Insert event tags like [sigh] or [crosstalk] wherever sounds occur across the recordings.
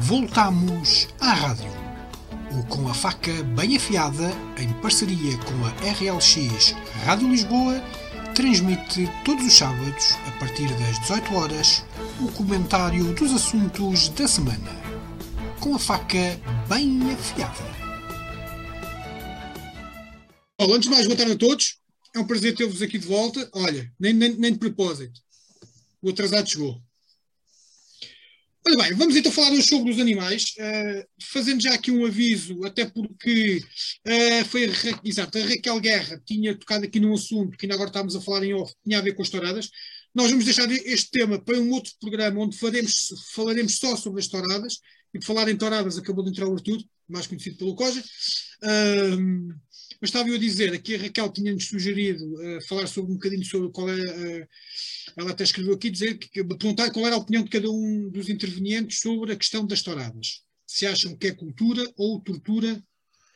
Voltamos à rádio. O Com a Faca Bem Afiada, em parceria com a RLX Rádio Lisboa, transmite todos os sábados, a partir das 18 horas, o comentário dos assuntos da semana. Com a faca bem afiada. Olá, antes de mais, boa tarde a todos. É um prazer ter-vos aqui de volta. Olha, nem, nem, nem de propósito. O atrasado chegou. Olha bem, vamos então falar hoje sobre os animais, uh, fazendo já aqui um aviso, até porque uh, foi exato, a Raquel Guerra tinha tocado aqui num assunto que ainda agora estávamos a falar em off, tinha a ver com as touradas. Nós vamos deixar este tema para um outro programa onde faremos, falaremos só sobre as touradas, e por falar em touradas acabou de entrar o Arthur, mais conhecido pelo Coja. Uh, mas estava eu a dizer, aqui a Raquel tinha-nos sugerido uh, falar sobre um bocadinho sobre qual é. Uh, ela até escreveu aqui dizer que, perguntar qual era a opinião de cada um dos intervenientes sobre a questão das touradas. Se acham que é cultura ou tortura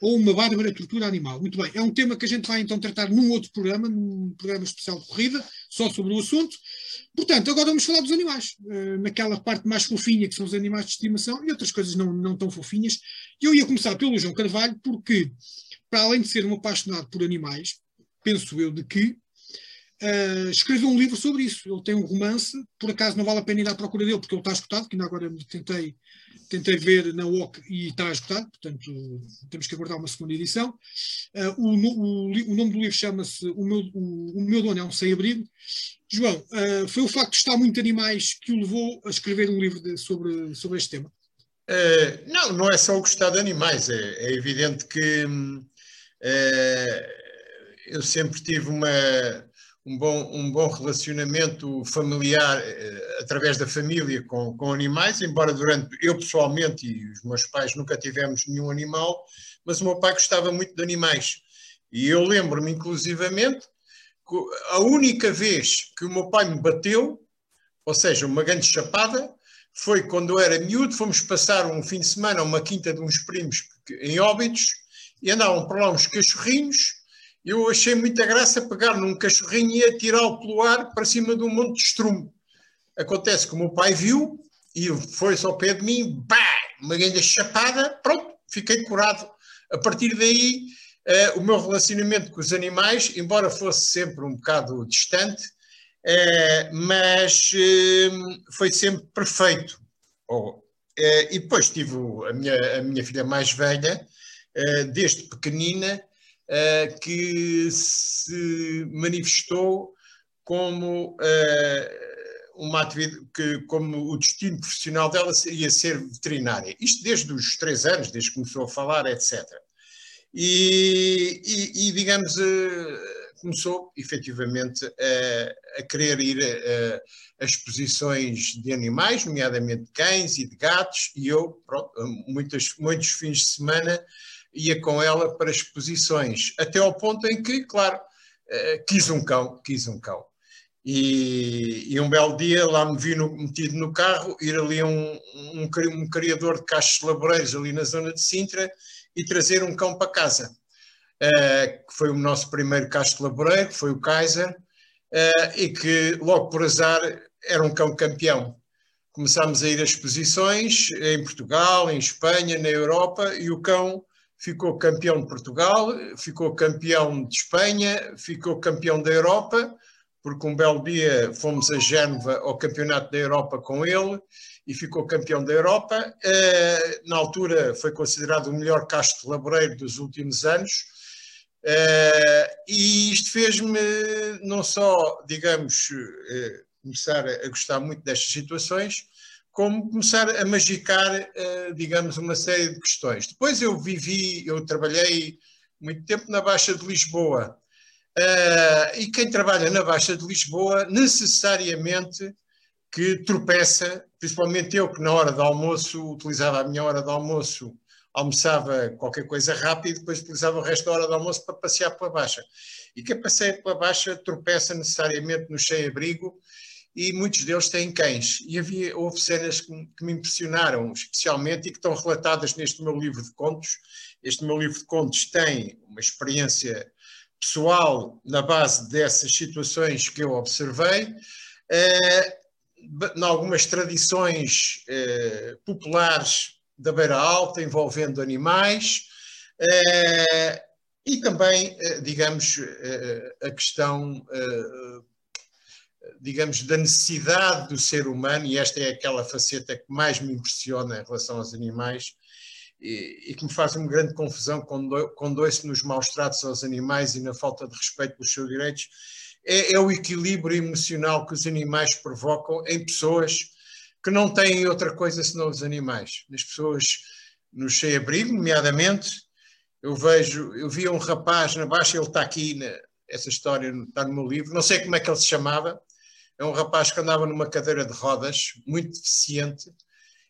ou uma bárbara tortura animal. Muito bem, é um tema que a gente vai então tratar num outro programa, num programa especial de corrida, só sobre o assunto. Portanto, agora vamos falar dos animais, uh, naquela parte mais fofinha que são os animais de estimação e outras coisas não, não tão fofinhas. Eu ia começar pelo João Carvalho, porque para além de ser um apaixonado por animais, penso eu de que uh, escreveu um livro sobre isso. Ele tem um romance, por acaso não vale a pena ir à procura dele, porque ele está escutado, que ainda agora tentei, tentei ver na OC e está escutado, portanto temos que aguardar uma segunda edição. Uh, o, o, o, nome do livro chama-se o meu, o, o, meu Dono é um Sem-Abrigo. João, uh, foi o facto de estar muito animais que o levou a escrever um livro de, sobre, sobre este tema? Não, não é só o gostar de animais, é, é evidente que hum, eu sempre tive uma, um, bom, um bom relacionamento familiar eh, através da família com, com animais, embora durante eu pessoalmente e os meus pais nunca tivemos nenhum animal, mas o meu pai gostava muito de animais. E eu lembro-me, inclusivamente, que a única vez que o meu pai me bateu, ou seja, uma grande chapada, foi quando eu era miúdo, fomos passar um fim de semana a uma quinta de uns primos em Óbidos, e andavam por lá uns cachorrinhos. Eu achei muita graça pegar num cachorrinho e atirá-lo pelo ar para cima de um monte de estrume. Acontece que o meu pai viu e foi-se ao pé de mim, bah, uma grande chapada, pronto, fiquei curado. A partir daí, uh, o meu relacionamento com os animais, embora fosse sempre um bocado distante, uh, mas uh, foi sempre perfeito. Oh, e depois tive a minha, a minha filha mais velha, eh, desde pequenina, eh, que se manifestou como eh, uma atividade que, como o destino profissional dela ia ser veterinária. Isto desde os três anos, desde que começou a falar, etc. E, e, e digamos, começou efetivamente a, a querer ir a, a, exposições de animais, nomeadamente de cães e de gatos, e eu, pronto, muitos, muitos fins de semana ia com ela para exposições, até ao ponto em que, claro, uh, quis um cão, quis um cão. E, e, um belo dia lá me vi no, metido no carro, ir ali a um, um, um, criador de cachos laboreiros ali na zona de Sintra e trazer um cão para casa. Uh, que foi o nosso primeiro cacho laboreiro, foi o Kaiser, uh, e que logo por azar era um cão campeão. Começámos a ir a exposições em Portugal, em Espanha, na Europa, e o cão ficou campeão de Portugal, ficou campeão de Espanha, ficou campeão da Europa, porque um belo dia fomos a Génova ao Campeonato da Europa com ele e ficou campeão da Europa. Eh, na altura foi considerado o melhor casto laboreiro dos últimos anos. Eh, e isto fez-me não só, digamos, eh, começar a gostar muito destas situações, como começar a magicar, uh, digamos, uma série de questões. Depois eu vivi, eu trabalhei muito tempo na Baixa de Lisboa. Uh, e quem trabalha na Baixa de Lisboa, necessariamente que tropeça, principalmente eu que na hora do almoço, utilizava a minha hora de almoço, almoçava qualquer coisa rápido, depois utilizava o resto da hora do almoço para passear pela Baixa. E quem passeia pela Baixa tropeça necessariamente no sem-abrigo, e muitos deles têm cães. E havia, houve cenas que, que, me impressionaram especialmente e que estão relatadas neste meu livro de contos. Este meu livro de contos tem uma experiência pessoal na base dessas situações que eu observei. Uh, em algumas tradições uh, populares da Beira Alta envolvendo animais uh, e também, digamos, a questão digamos, da necessidade do ser humano, e esta é aquela faceta que mais me impressiona em relação aos animais, e, e que me faz uma grande confusão quando, ouço nos maus tratos aos animais e na falta de respeito pelos seus direitos, é, é o equilíbrio emocional que os animais provocam em pessoas que não têm outra coisa senão os animais. Nas pessoas no sem-abrigo, nomeadamente, eu vejo, eu vi um rapaz na baixa, ele está aqui, na, essa história está no meu livro, não sei como é que ele se chamava, é um rapaz que andava numa cadeira de rodas, muito deficiente,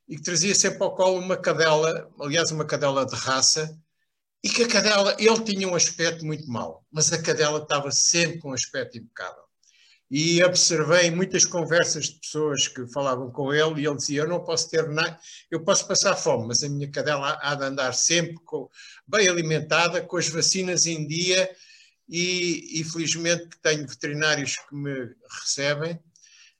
e que trazia sempre ao colo uma cadela, aliás, uma cadela de raça, e que a cadela, ele tinha um aspecto muito mau, mas a cadela estava sempre com um aspecto impecável. E observei muitas conversas de pessoas que falavam com ele e ele dizia: Eu não posso ter nada, eu posso passar fome, mas a minha cadela há de andar sempre com, bem alimentada, com as vacinas em dia e, e felizmente tenho veterinários que me recebem.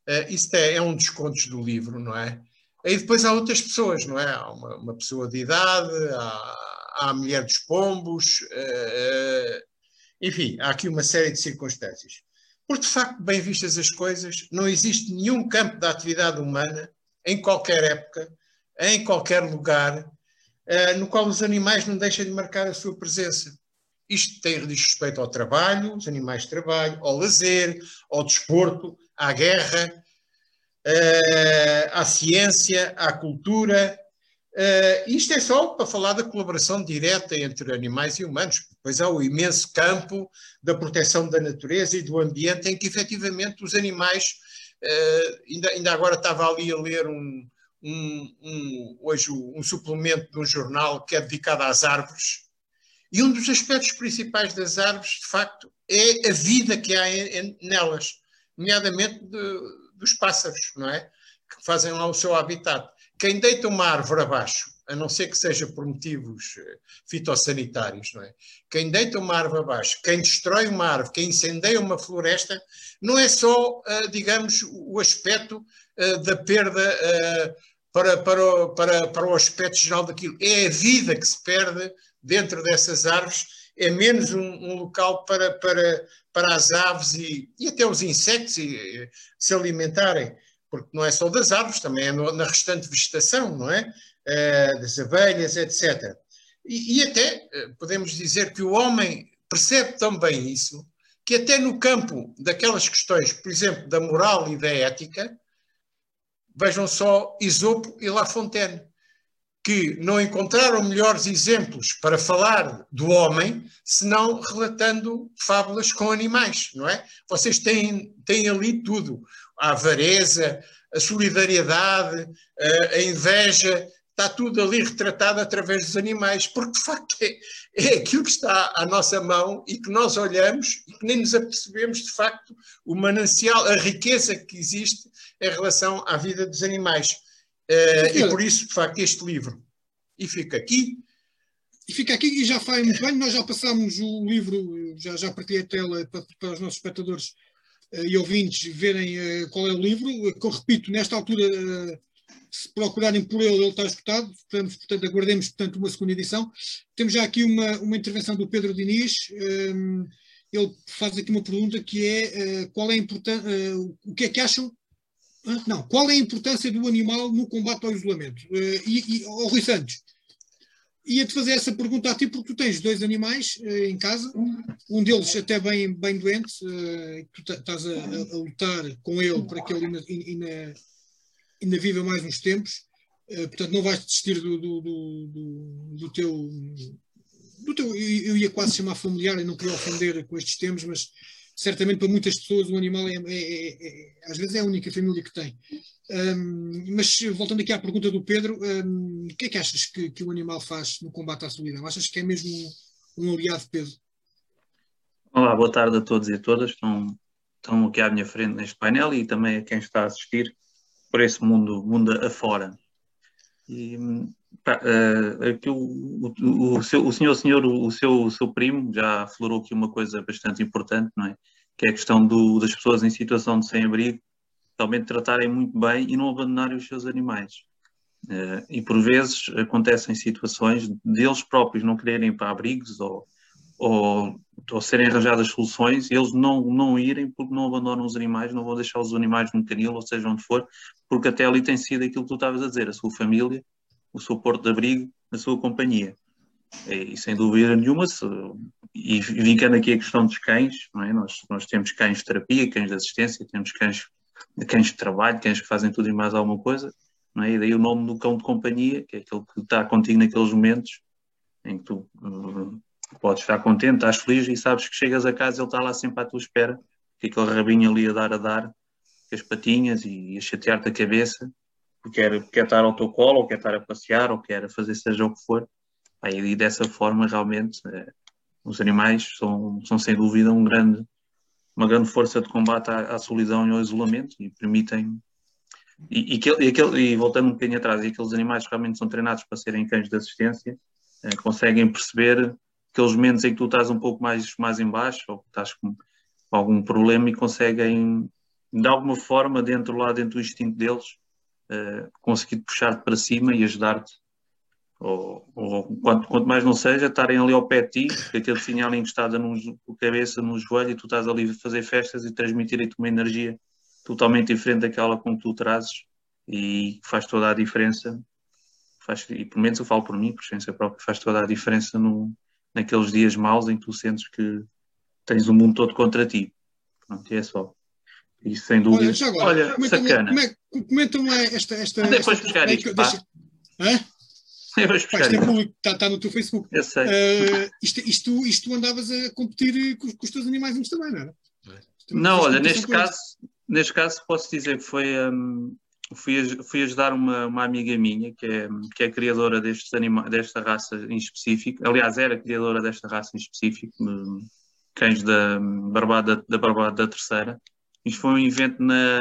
Uh, isto é, é um dos contos do livro, não é? Aí depois há outras pessoas, não é? Há uma, uma pessoa de idade, há, há a mulher dos pombos, uh, uh, enfim, há aqui uma série de circunstâncias. Por de facto, bem vistas as coisas, não existe nenhum campo da atividade humana, em qualquer época, em qualquer lugar, uh, no qual os animais não deixem de marcar a sua presença. Isto tem respeito ao trabalho, os animais de trabalho, ao lazer, ao desporto, à guerra, uh, à ciência, à cultura. Uh, isto é só para falar da colaboração direta entre animais e humanos. Depois há o imenso campo da proteção da natureza e do ambiente em que efetivamente os animais. Uh, ainda, ainda agora estava ali a ler um, um, um, hoje um suplemento de um jornal que é dedicado às árvores e um dos aspectos principais das árvores, de facto, é a vida que há nelas, nomeadamente de, dos pássaros, não é? Que fazem lá o seu habitat. Quem deita uma árvore abaixo, a não ser que seja por motivos eh, fitossanitários, não é? Quem deita uma árvore abaixo, quem destrói uma árvore, quem incendeia uma floresta, não é só, eh, digamos, o aspecto eh, da perda para, para, para, para o aspecto geral daquilo. É a vida que se perde dentro dessas árvores, é menos um, um local para, para, para as aves e, e até os insetos e, se alimentarem, porque não é só das árvores, também é no, na restante vegetação, não é? Uh, das abelhas, etc. E, e até uh, podemos dizer que o homem percebe também isso, que até no campo daquelas questões, por exemplo, da moral e da ética, vejam só Isopo e La Fontaine que não encontraram melhores exemplos para falar do homem senão relatando fábulas com animais, não é? Vocês têm, têm ali tudo: a avareza, a solidariedade, a, inveja, está tudo ali retratado através dos animais, porque de facto é, é aquilo que está à nossa mão e que nós olhamos e que nem nos apercebemos de facto o manancial, a riqueza que existe em relação à vida dos animais. Uh, e por isso, de facto, este livro. E fica aqui. E fica aqui e já faz muito bem. Nós já passamos o livro, já, já partilhei a tela para, para os nossos espectadores uh, e ouvintes verem uh, qual é o livro. Que eu repito, nesta altura, se procurarem por ele, ele está escutado. Portanto, portanto, aguardemos portanto, uma segunda edição. Temos já aqui uma, uma intervenção do Pedro Diniz. Um, ele faz aqui uma pergunta que é qual é a importância, o que é que acham não, qual é a importância do animal no combate ao isolamento? Uh, e, e oh, Rui Santos, ia-te fazer essa pergunta a ti, porque tu tens dois animais uh, em casa, um deles até bem, bem doente, uh, tu estás a, a, lutar com ele para que ele ainda, ainda, ainda viva mais uns tempos, portanto não vais desistir do, do, do, do, teu. Do teu eu ia quase chamar familiar e não queria ofender com estes termos, mas certamente para muitas pessoas o animal é, é, é, é, às vezes é a única família que tem. Um, mas voltando aqui à pergunta do Pedro, o que é que achas que, que, o animal faz no combate à solidão? Achas que é mesmo um, um aliado de peso? Olá, boa tarde a todos e a todas. Estão, estão aqui à minha frente neste painel e também a quem está a assistir por esse mundo, mundo afora. E, pá, uh, o, o, o, seu, o senhor, senhor o, seu, o seu primo já aflorou aqui uma coisa bastante importante, não é? Que é a questão do, das pessoas em situação de sem-abrigo realmente tratarem muito bem e não abandonarem os seus animais. Uh, e por vezes acontecem situações deles próprios não quererem para abrigos ou, ou, ou, serem arranjadas soluções, eles não, não irem porque não abandonam os animais, não vão deixar os animais no canil, ou seja onde for, porque até ali tem sido aquilo que tu estavas a dizer, a sua família, o seu porto de abrigo, a sua companhia. E, e sem dúvida nenhuma, se, e vincando aqui a questão dos cães, é? nós, nós temos cães de terapia, cães de assistência, temos cães, cães de trabalho, cães que fazem tudo e mais alguma coisa, é? e daí o nome do cão de companhia, que é aquele que está contigo naqueles momentos em que tu uh, podes estar contente, estás feliz e sabes que chegas a casa ele está lá sempre à tua espera, que aquele rabinho ali a dar a dar, com as patinhas e a chatear-te a cabeça, quer, quer estar ao teu colo, ou quer estar a passear, ou quer fazer seja o que for. e dessa forma, realmente, eh, os animais são, são sem dúvida um grande, uma grande força de combate à, à solidão e ao isolamento e permitem. E, e, que, e, aquele, e voltando um bocadinho atrás, e aqueles animais que realmente são treinados para serem cães de assistência, eh, conseguem perceber aqueles momentos em que tu estás um pouco mais, mais em baixo ou que estás com algum problema e conseguem, de alguma forma, dentro lá, dentro do instinto deles, uh, conseguir puxar-te para cima e ajudar-te. Ou, ou quanto, quanto, mais não seja, estarem ali ao pé de ti, aquele tinha ali encostado com a cabeça no joelho e tu estás ali a fazer festas e transmitir-te uma energia totalmente diferente daquela com que tu trazes e faz toda a diferença. Faz, e pelo menos eu falo por mim, por experiência própria, faz toda a diferença no, naqueles dias maus em que tu sentes que tens o mundo todo contra ti. Pronto, é só. Isso sem dúvida. Olha, agora, Olha comenta sacana. É, comenta-me lá esta. esta depois esta, buscar isto. Deixa... Hã? Eu vou Pá, isto é público, está, está, no teu Facebook. Eu sei. Uh, isto, isto, isto andavas a competir com, com os teus animais também, não era? Não, olha, neste caso, neste caso posso dizer que foi. Um, fui, fui ajudar uma, uma amiga minha que é, que é criadora destes anima, desta raça em específico. Aliás, era criadora desta raça em específico, cães da Barbada da, Barbada da Terceira. Isto foi um evento na,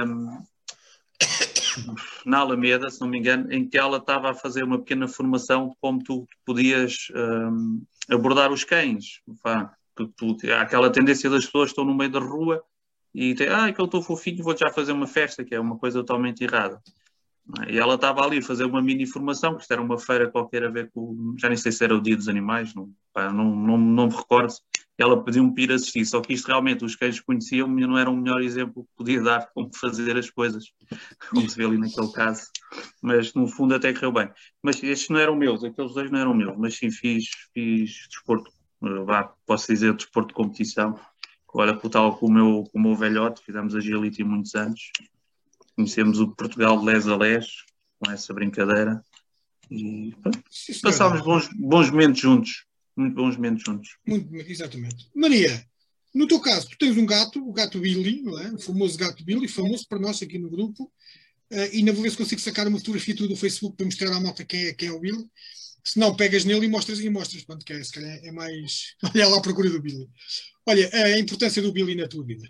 na Alameda, se não me engano, em que ela estava a fazer uma pequena formação de como tu podias um, abordar os cães. Pá, tu, há aquela tendência das pessoas que estão no meio da rua e tem, ah, que eu estou fofinho, vou já fazer uma festa, que é uma coisa totalmente errada. E ela estava ali a fazer uma mini formação, que isto era uma feira qualquer a ver com, já nem sei se era o dia dos animais, não, pá, não, não, não me recordo. Ela pediu-me para ir assistir, só que isto realmente os cães conheciam e não era o melhor exemplo que podia dar como fazer as coisas, como se vê ali naquele caso. Mas no fundo até correu bem. Mas estes não eram meus, aqueles dois não eram meus, mas sim fiz, fiz desporto, vá, posso dizer desporto de competição Olha, por tal com o meu, com o meu velhote, fizemos agility muitos anos. Conhecemos o Portugal de les a les, com essa brincadeira. E passámos bons, bons momentos juntos. Muito bons momentos juntos. Muito, exatamente. Maria, no teu caso, tu tens um gato, o gato Billy, não é? o famoso gato Billy, famoso para nós aqui no grupo. Uh, e ainda vou ver se consigo sacar uma fotografia tua do Facebook para mostrar à malta quem é, quem é o Billy. Se não, pegas nele e mostras e mostras. Pronto, que é, se calhar é mais. [laughs] Olha lá à procura do Billy. Olha, a importância do Billy na tua vida.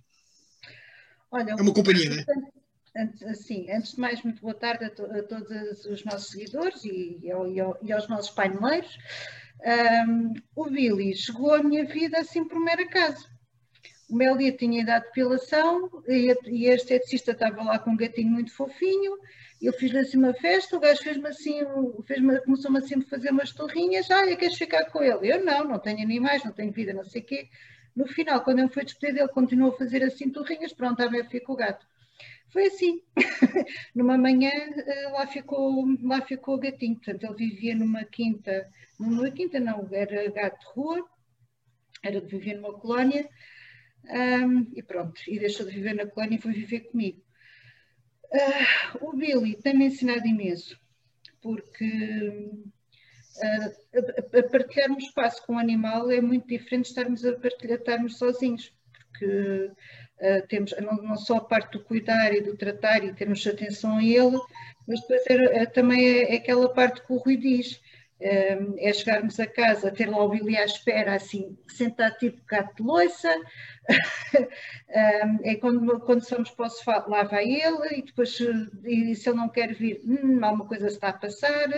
Olha, é uma companhia, não é? Antes, sim, antes de mais, muito boa tarde a, to a todos os nossos seguidores e, e, ao, e aos nossos paineleiros. Um, o Billy chegou à minha vida assim por mero acaso. O Melia tinha idade de depilação e e a esteticista estava lá com um gatinho muito fofinho eu fiz-lhe assim uma festa, o gajo fez-me assim, fez começou-me assim a fazer umas torrinhas, ah, queres ficar com ele? Eu não, não tenho animais, não tenho vida, não sei o quê. No final, quando eu fui despedir, ele continuou a fazer assim torrinhas, pronto, a ver, fico o gato. Foi assim. [laughs] numa manhã eh, lá ficou, lá ficou o gatinho. Portanto, ele vivia numa quinta, numa quinta não, era gato de rua, era de viver numa colónia, um, e pronto, e deixou de viver na colónia e foi viver comigo. Uh, o Billy tem-me ensinado imenso, porque uh, a, a partilhar um espaço com um animal é muito diferente de estarmos a partilhar, estarmos sozinhos, porque uh, temos não, não, só a parte do cuidar e do tratar e termos atenção a ele, mas depois é, é, também é, é, aquela parte que o Rui diz, é chegarmos a casa, ter lá o Billy à espera, assim, sentado tipo gato de loiça, [laughs] é quando, quando somos para o sofá, lá vai ele, e depois, e se ele não quer vir, hum, alguma coisa está a passar,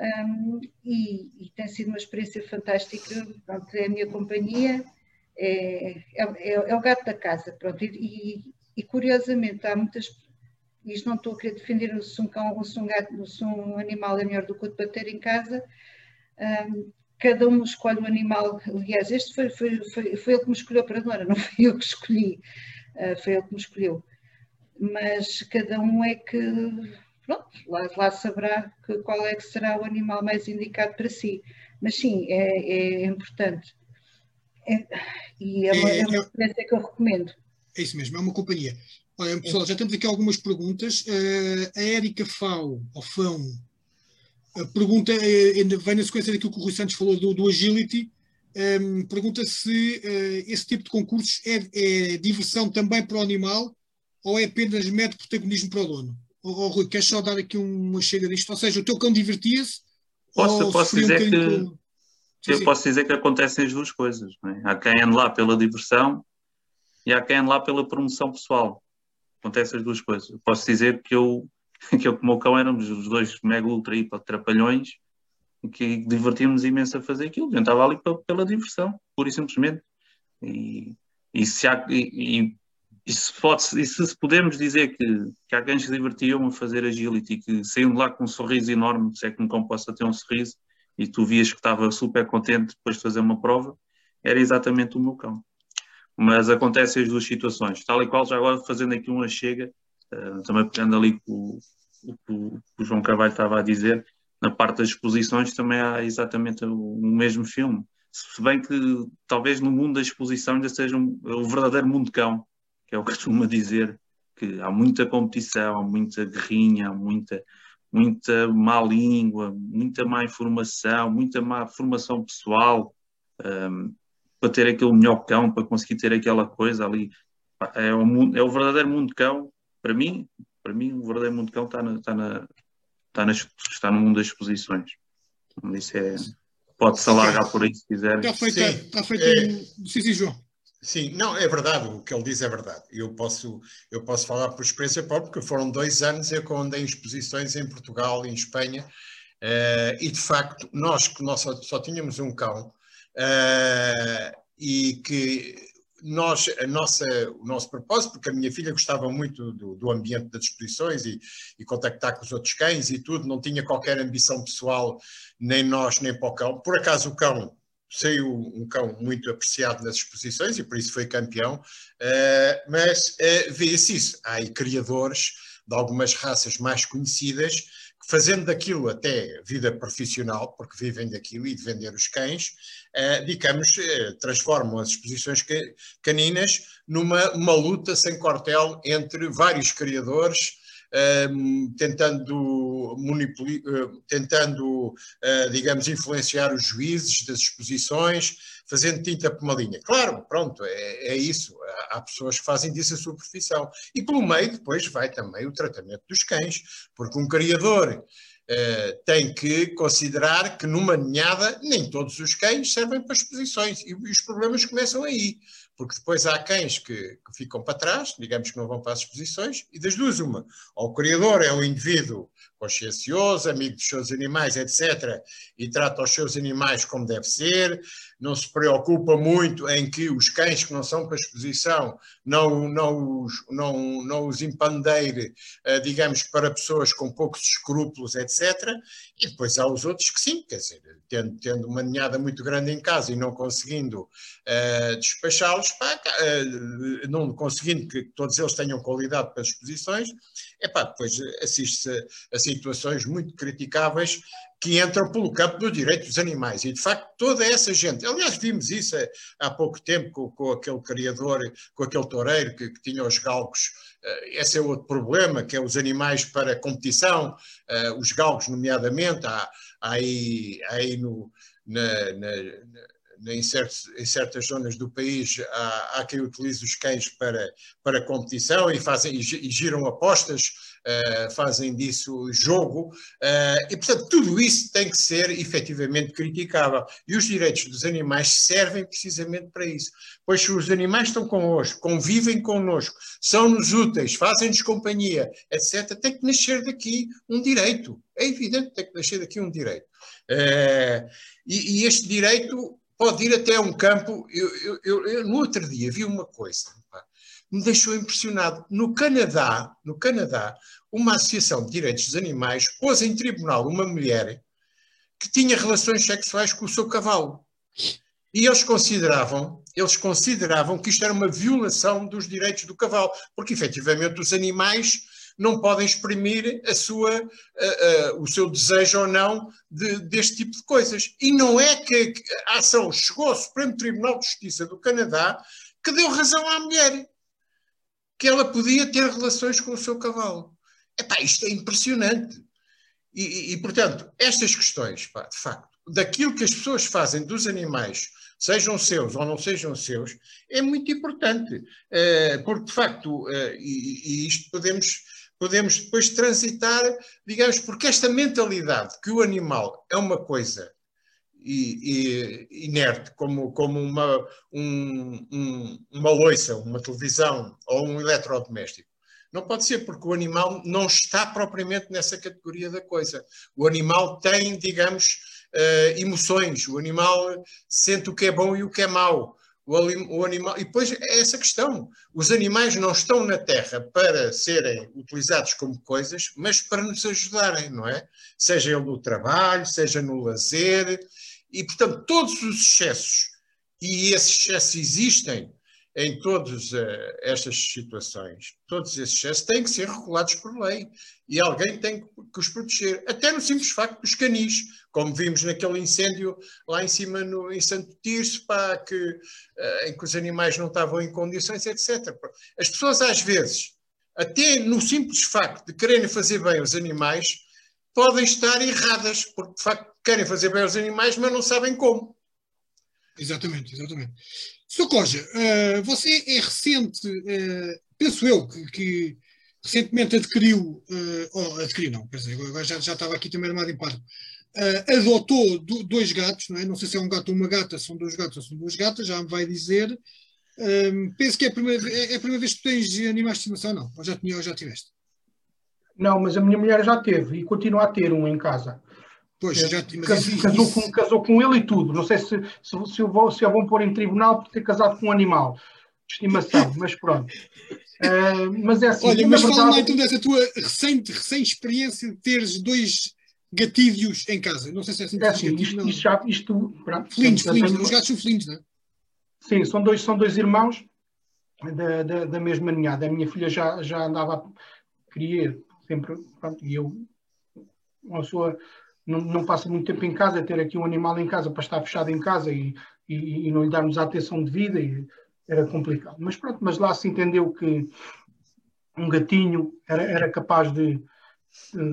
um, e, e, tem sido uma experiência fantástica, pronto, é a minha companhia, é, é, é, é o gato da casa, pronto, e, e, curiosamente há muitas isto não estou a querer defender se um cão, se um gato, se um animal é melhor do que o de bater em casa, um, cada um escolhe o animal. Aliás, este foi, foi, foi, foi ele que me escolheu para a Dona, não fui eu que escolhi, uh, foi ele que me escolheu. Mas cada um é que, pronto, lá, lá saberá que, qual é que será o animal mais indicado para si. Mas sim, é, é importante. É, e é uma, é, é uma experiência que eu recomendo. É isso mesmo, é uma companhia. Olha, pessoal, já temos aqui algumas perguntas. Uh, a Érica Fau, ou Fão, a pergunta é, vem na sequência daquilo que o Rui Santos falou do, do Agility. Um, ehm, pergunta se uh, esse tipo de concursos é, é, diversão também para o animal ou é apenas mero protagonismo para o dono? Oh, oh, Rui, queres só dar aqui uma chega disto? Ou seja, o teu cão divertia-se? Posso, posso dizer um que. Sim, eu sim. posso dizer que acontecem as duas coisas. É? Há quem ande lá pela diversão e há quem ande lá pela promoção pessoal. Acontecem as duas coisas. Eu posso dizer que eu [laughs] que eu como o cão éramos os dois mega ultra hiper trapalhões que divertíamos imenso a fazer aquilo. Gente estava ali pela, pela diversão, pura e simplesmente. E, e, se, há, e, e, se pode, e se podemos dizer que, que há quem se divertiam a fazer agility, que saíam de lá com um sorriso enorme, se é que um cão possa ter um sorriso, e tu vias que estava super contente depois de fazer uma prova, era exatamente o meu cão. Mas acontecem as duas situações, tal e qual, já agora fazendo aqui uma chega, Uh, também pegando ali o, que o, o João Carvalho estava a dizer, na parte das exposições também há exatamente o, o, mesmo filme. Se bem que talvez no mundo da exposição ainda seja um, o verdadeiro mundo cão, que é o que costuma dizer, que há muita competição, há muita guerrinha, há muita, muita má língua, muita má informação, muita má formação pessoal um, para ter aquele melhor cão, para conseguir ter aquela coisa ali. É o, é o verdadeiro mundo cão para mim, para mim o verdadeiro mundo cão está, na, está, na, está, nas, está no mundo das exposições. Isso é, pode-se alargar por aí se quiser. Está feito, sim, está feito é, sim, sim, João. Sim, não, é verdade, o que ele diz é verdade. Eu posso, eu posso falar por experiência própria, porque foram dois anos eu em exposições em Portugal e em Espanha, uh, e de facto, nós que nós só, só tínhamos um cão, uh, e que nós, a nossa, o nosso propósito, porque a minha filha gostava muito do, do ambiente das exposições e, e, contactar com os outros cães e tudo, não tinha qualquer ambição pessoal, nem nós, nem para o cão. Por acaso o cão saiu um cão muito apreciado nas exposições e por isso foi campeão, uh, mas uh, vê-se isso. Há aí criadores de algumas raças mais conhecidas fazendo daquilo até vida profissional, porque vivem daquilo e de vender os cães, eh, digamos, eh, transformam as exposições caninas numa uma luta sem quartel entre vários criadores Ehm, tentando, eh, tentando uh, digamos, influenciar os juízes das exposições, fazendo tinta por uma linha. Claro, pronto, é, é isso. Há, pessoas que fazem disso a sua profissão. E pelo meio depois vai também o tratamento dos cães, porque um criador Uh, tem que considerar que numa ninhada nem todos os cães servem para exposições e os problemas começam aí porque depois há cães que, que, ficam para trás, digamos que não vão para as exposições, e das duas, uma. Ou o criador é um indivíduo consciencioso, amigo dos seus animais, etc., e trata os seus animais como deve ser, não se preocupa muito em que os cães que não são para exposição não, não, os, não, não os empandeire, eh, digamos, para pessoas com poucos escrúpulos, etc., e depois há os outros que sim, quer dizer, tendo, tendo uma ninhada muito grande em casa e não conseguindo uh, despachá-los, uh, não conseguindo que todos eles tenham qualidade para as exposições, epá, depois assiste-se a situações muito criticáveis que entram pelo campo do direito dos animais. E, de facto, toda essa gente, aliás, vimos isso há pouco tempo com, com aquele criador, com aquele toureiro que, que tinha os galgos. Uh, esse é outro problema, que é os animais para competição, uh, os galgos, nomeadamente, há, há aí, há aí no, na, na em, certos, em, certas zonas do país há, há quem utilize os cães para, para competição e, fazem, e, giram apostas uh, fazem disso jogo, uh, e portanto tudo isso tem que ser efetivamente criticável. E os direitos dos animais servem precisamente para isso. Pois se os animais estão connosco, convivem connosco, são-nos úteis, fazem-nos companhia, etc., tem que nascer daqui um direito. É evidente que tem que nascer daqui um direito. Uh, e, e, este direito pode ir até um campo. Eu, eu, eu, no outro dia vi uma coisa. Pá, me deixou impressionado. No Canadá, no Canadá, uma associação de direitos dos animais pôs em tribunal uma mulher que tinha relações sexuais com o seu cavalo. E eles consideravam, eles consideravam que isto era uma violação dos direitos do cavalo, porque efetivamente os animais não podem exprimir a sua, o seu desejo ou não de, deste tipo de coisas. E não é que a ação chegou ao Supremo Tribunal de Justiça do Canadá que deu razão à mulher, que ela podia ter relações com o seu cavalo. Epá, isto é impressionante. E, e, e portanto, estas questões, pá, de facto, daquilo que as pessoas fazem dos animais sejam seus ou não sejam seus, é muito importante, eh, porque de facto, eh, e, isto podemos, podemos depois transitar, digamos, porque esta mentalidade que o animal é uma coisa inerte, como, como uma, um, um, uma loiça, uma televisão ou um eletrodoméstico. Não pode ser, porque o animal não está propriamente nessa categoria da coisa. O animal tem, digamos, uh, emoções, o animal sente o que é bom e o que é mau. O, animal, e depois é essa questão: os animais não estão na Terra para serem utilizados como coisas, mas para nos ajudarem, não é? Seja ele no trabalho, seja no lazer, e portanto, todos os excessos, e esses excessos existem em todas uh, estas situações, todos esses excessos têm que ser regulados por lei e alguém tem que os proteger, até no simples facto dos canis, como vimos naquele incêndio lá em cima no, em Santo Tirso, pá, que, uh, em que os animais não estavam em condições, etc. As pessoas às vezes, até no simples facto de quererem fazer bem aos animais, podem estar erradas, porque de facto querem fazer bem aos animais, mas não sabem como. Exatamente, exatamente. Sr. Coja, uh, você é recente, uh, penso eu, que, que recentemente adquiriu, uh, oh, adquiriu não, quer dizer, agora já, já estava aqui também armado em parque, adotou do, dois gatos, não é? Não sei se é um gato ou uma gata, são dois gatos ou são duas gatas, já me vai dizer. Um, penso que é a, primeira, é, é a primeira vez que tens animais de estimação, não? Ou já, tinha, ou já tiveste? Não, mas a minha mulher já teve e continua a ter um em casa. Pois, já, casou, com, casou com ele e tudo. Não sei se, se, se, eu vou, se eu vou pôr em tribunal por ter casado com um animal de estimação, [laughs] mas pronto. Uh, mas é assim. Olha, mas verdade... fala então dessa tua recente, recente experiência de teres dois gatilhos em casa. Não sei se é assim que é assim, isto, isto, já, isto pronto, felinos, felinos. Tenho... Os gatos são felinos, não é? Sim, são dois, são dois irmãos da, da, da mesma ninhada. A minha filha já, já andava, queria sempre, pronto, e eu, uma pessoa não, não passa muito tempo em casa, ter aqui um animal em casa para estar fechado em casa e, e, e não lhe darmos a atenção devida e era complicado. Mas pronto, mas lá se entendeu que um gatinho era, era capaz de,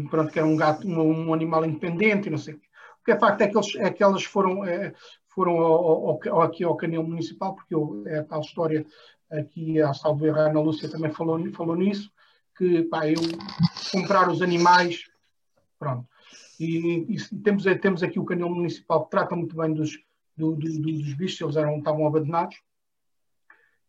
pronto, que era um gato, um, um, animal independente e não sei o quê. O que é facto é que, eles, é que elas foram, é, foram ao, ao, aqui ao canil municipal, porque eu, é a tal história aqui, a Salvo Errar, Ana Lúcia também falou, falou nisso, que pá, eu comprar os animais, pronto, e, e, temos, temos aqui o canil municipal que trata muito bem dos, do, do, dos bichos, eles eram, estavam abandonados.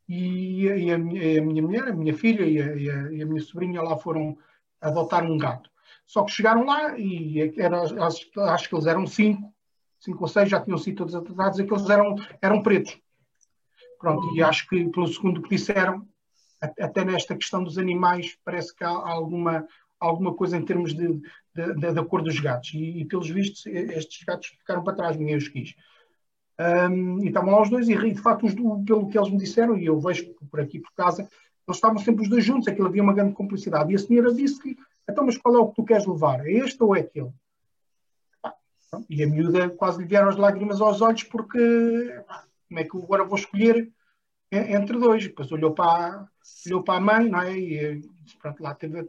E, e a, minha, a, minha, mulher, a minha filha e a, e, a, e a, minha sobrinha lá foram adotar um gato. Só que chegaram lá e era, acho, que eles eram cinco, cinco ou seis, já tinham sido todos adotados, e que eles eram, eram pretos. Pronto, e acho que, pelo segundo que disseram, até nesta questão dos animais, parece que há alguma, alguma coisa em termos de, da, da, cor dos gatos. E, e, pelos vistos, estes gatos ficaram para trás, ninguém os quis. Um, e estavam lá os dois, e de facto, os, pelo que eles me disseram, e eu vejo por aqui por casa, eles estavam sempre os dois juntos, aquilo havia uma grande complicidade. E a senhora disse que, então, mas qual é o que tu queres levar? É este ou é aquele? e a miúda quase lhe vieram as lágrimas aos olhos, porque como é que agora vou escolher entre dois? Depois olhou para, olhou para a mãe, não é? E pronto, lá teve,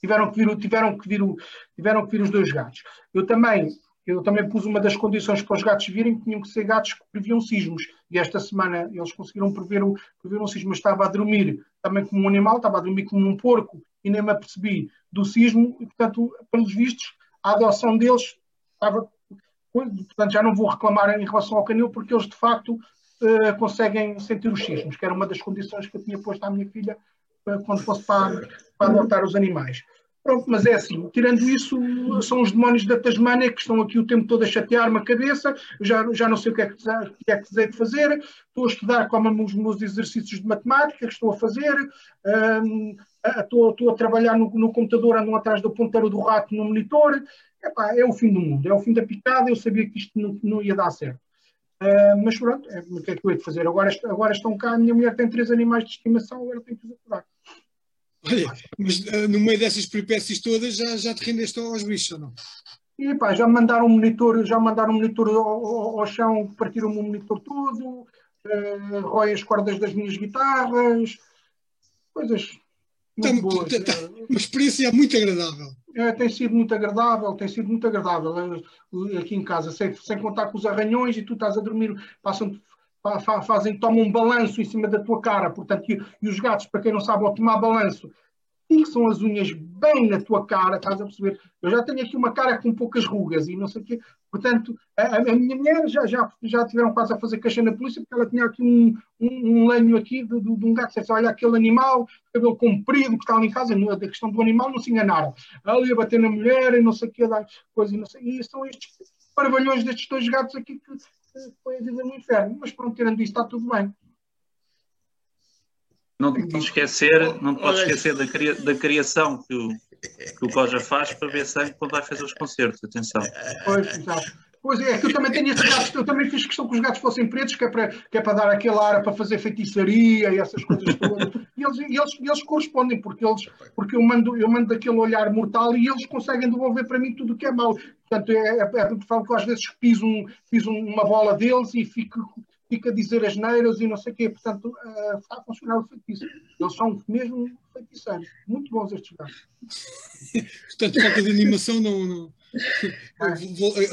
tiveram que vir, tiveram que vir, tiveram que vir os dois gatos. Eu também, eu também pus uma das condições para os gatos virem, que tinham que ser gatos que previam sismos. E esta semana eles conseguiram prever, prever um sismo. Eu estava a dormir também como um animal, estava a dormir como um porco e nem me apercebi do sismo. E, portanto, pelos vistos, a adoção deles estava. Portanto, já não vou reclamar em relação ao canil, porque eles de facto uh, conseguem sentir os sismos, que era uma das condições que eu tinha posto à minha filha uh, quando fosse para, para adotar os animais. Pronto, mas é assim, tirando isso, são os demónios da Tasmânia que estão aqui o tempo todo a chatear-me a cabeça, já, já não sei o que é que, que, é que de fazer, estou a estudar como os meus exercícios de matemática que estou a fazer, um, estou, estou, a trabalhar no, no, computador, ando atrás do ponteiro do rato no monitor, Epá, é o fim do mundo, é o fim da picada, eu sabia que isto não, não ia dar certo. Uh, mas pronto, é, o que é que eu hei de fazer? Agora, agora estão cá, a minha mulher tem três animais de estimação, agora tenho que os aturar. Olha, mas uh, no meio dessas peripécias todas já, já te rendeste aos bichos ou não? E pá, já mandaram um monitor, já mandaram um monitor ao, ao, ao chão, partiram-me o monitor todo, uh, rói as cordas das minhas guitarras, coisas muito tá, boas. Tá, tá, uma experiência muito agradável. É, tem sido muito agradável, tem sido muito agradável aqui em casa, sem, sem contar com os arranhões e tu estás a dormir, passam fazem, tomam um balanço em cima da tua cara, portanto, e, e os gatos, para quem não sabe, ao tomar balanço, fixam as unhas bem na tua cara, estás a perceber? Eu já tenho aqui uma cara com poucas rugas e não sei o quê. Portanto, a, a minha mulher já, já, já tiveram quase a fazer caixa na polícia porque ela tinha aqui um, um, um lenho aqui de, de, de um gato. Disse, olha, aquele animal, cabelo comprido que está ali em casa, a questão do animal não se enganaram. Ali a bater na mulher e não sei o quê, coisa e não sei. E são estes parvalhões destes dois gatos aqui que, foi a vida no inferno. Mas pronto, tirando isto, está tudo bem. Não te podes esquecer, não te podes esquecer da, cria, da criação que o, que o Coja faz para ver sangue quando vai fazer os concertos. Atenção. Pois, exato. Pois é, que eu também tenho esses gatos, eu também fiz questão que os gatos fossem pretos, que é para, que é para dar aquele ar para fazer feitiçaria e essas coisas todas. E eles, eles, eles correspondem, porque, eles, porque eu, mando, eu mando aquele olhar mortal e eles conseguem devolver para mim tudo o que é mau. Portanto, é, é, é falo que às vezes piso, um, piso uma bola deles e fico fica a dizer as neiras e não sei o quê. Portanto, uh, está a funcionar o feitiço. Eles são mesmo feiticeiros. Muito bons estes gajos. [laughs] Portanto, falta de animação não... não... É.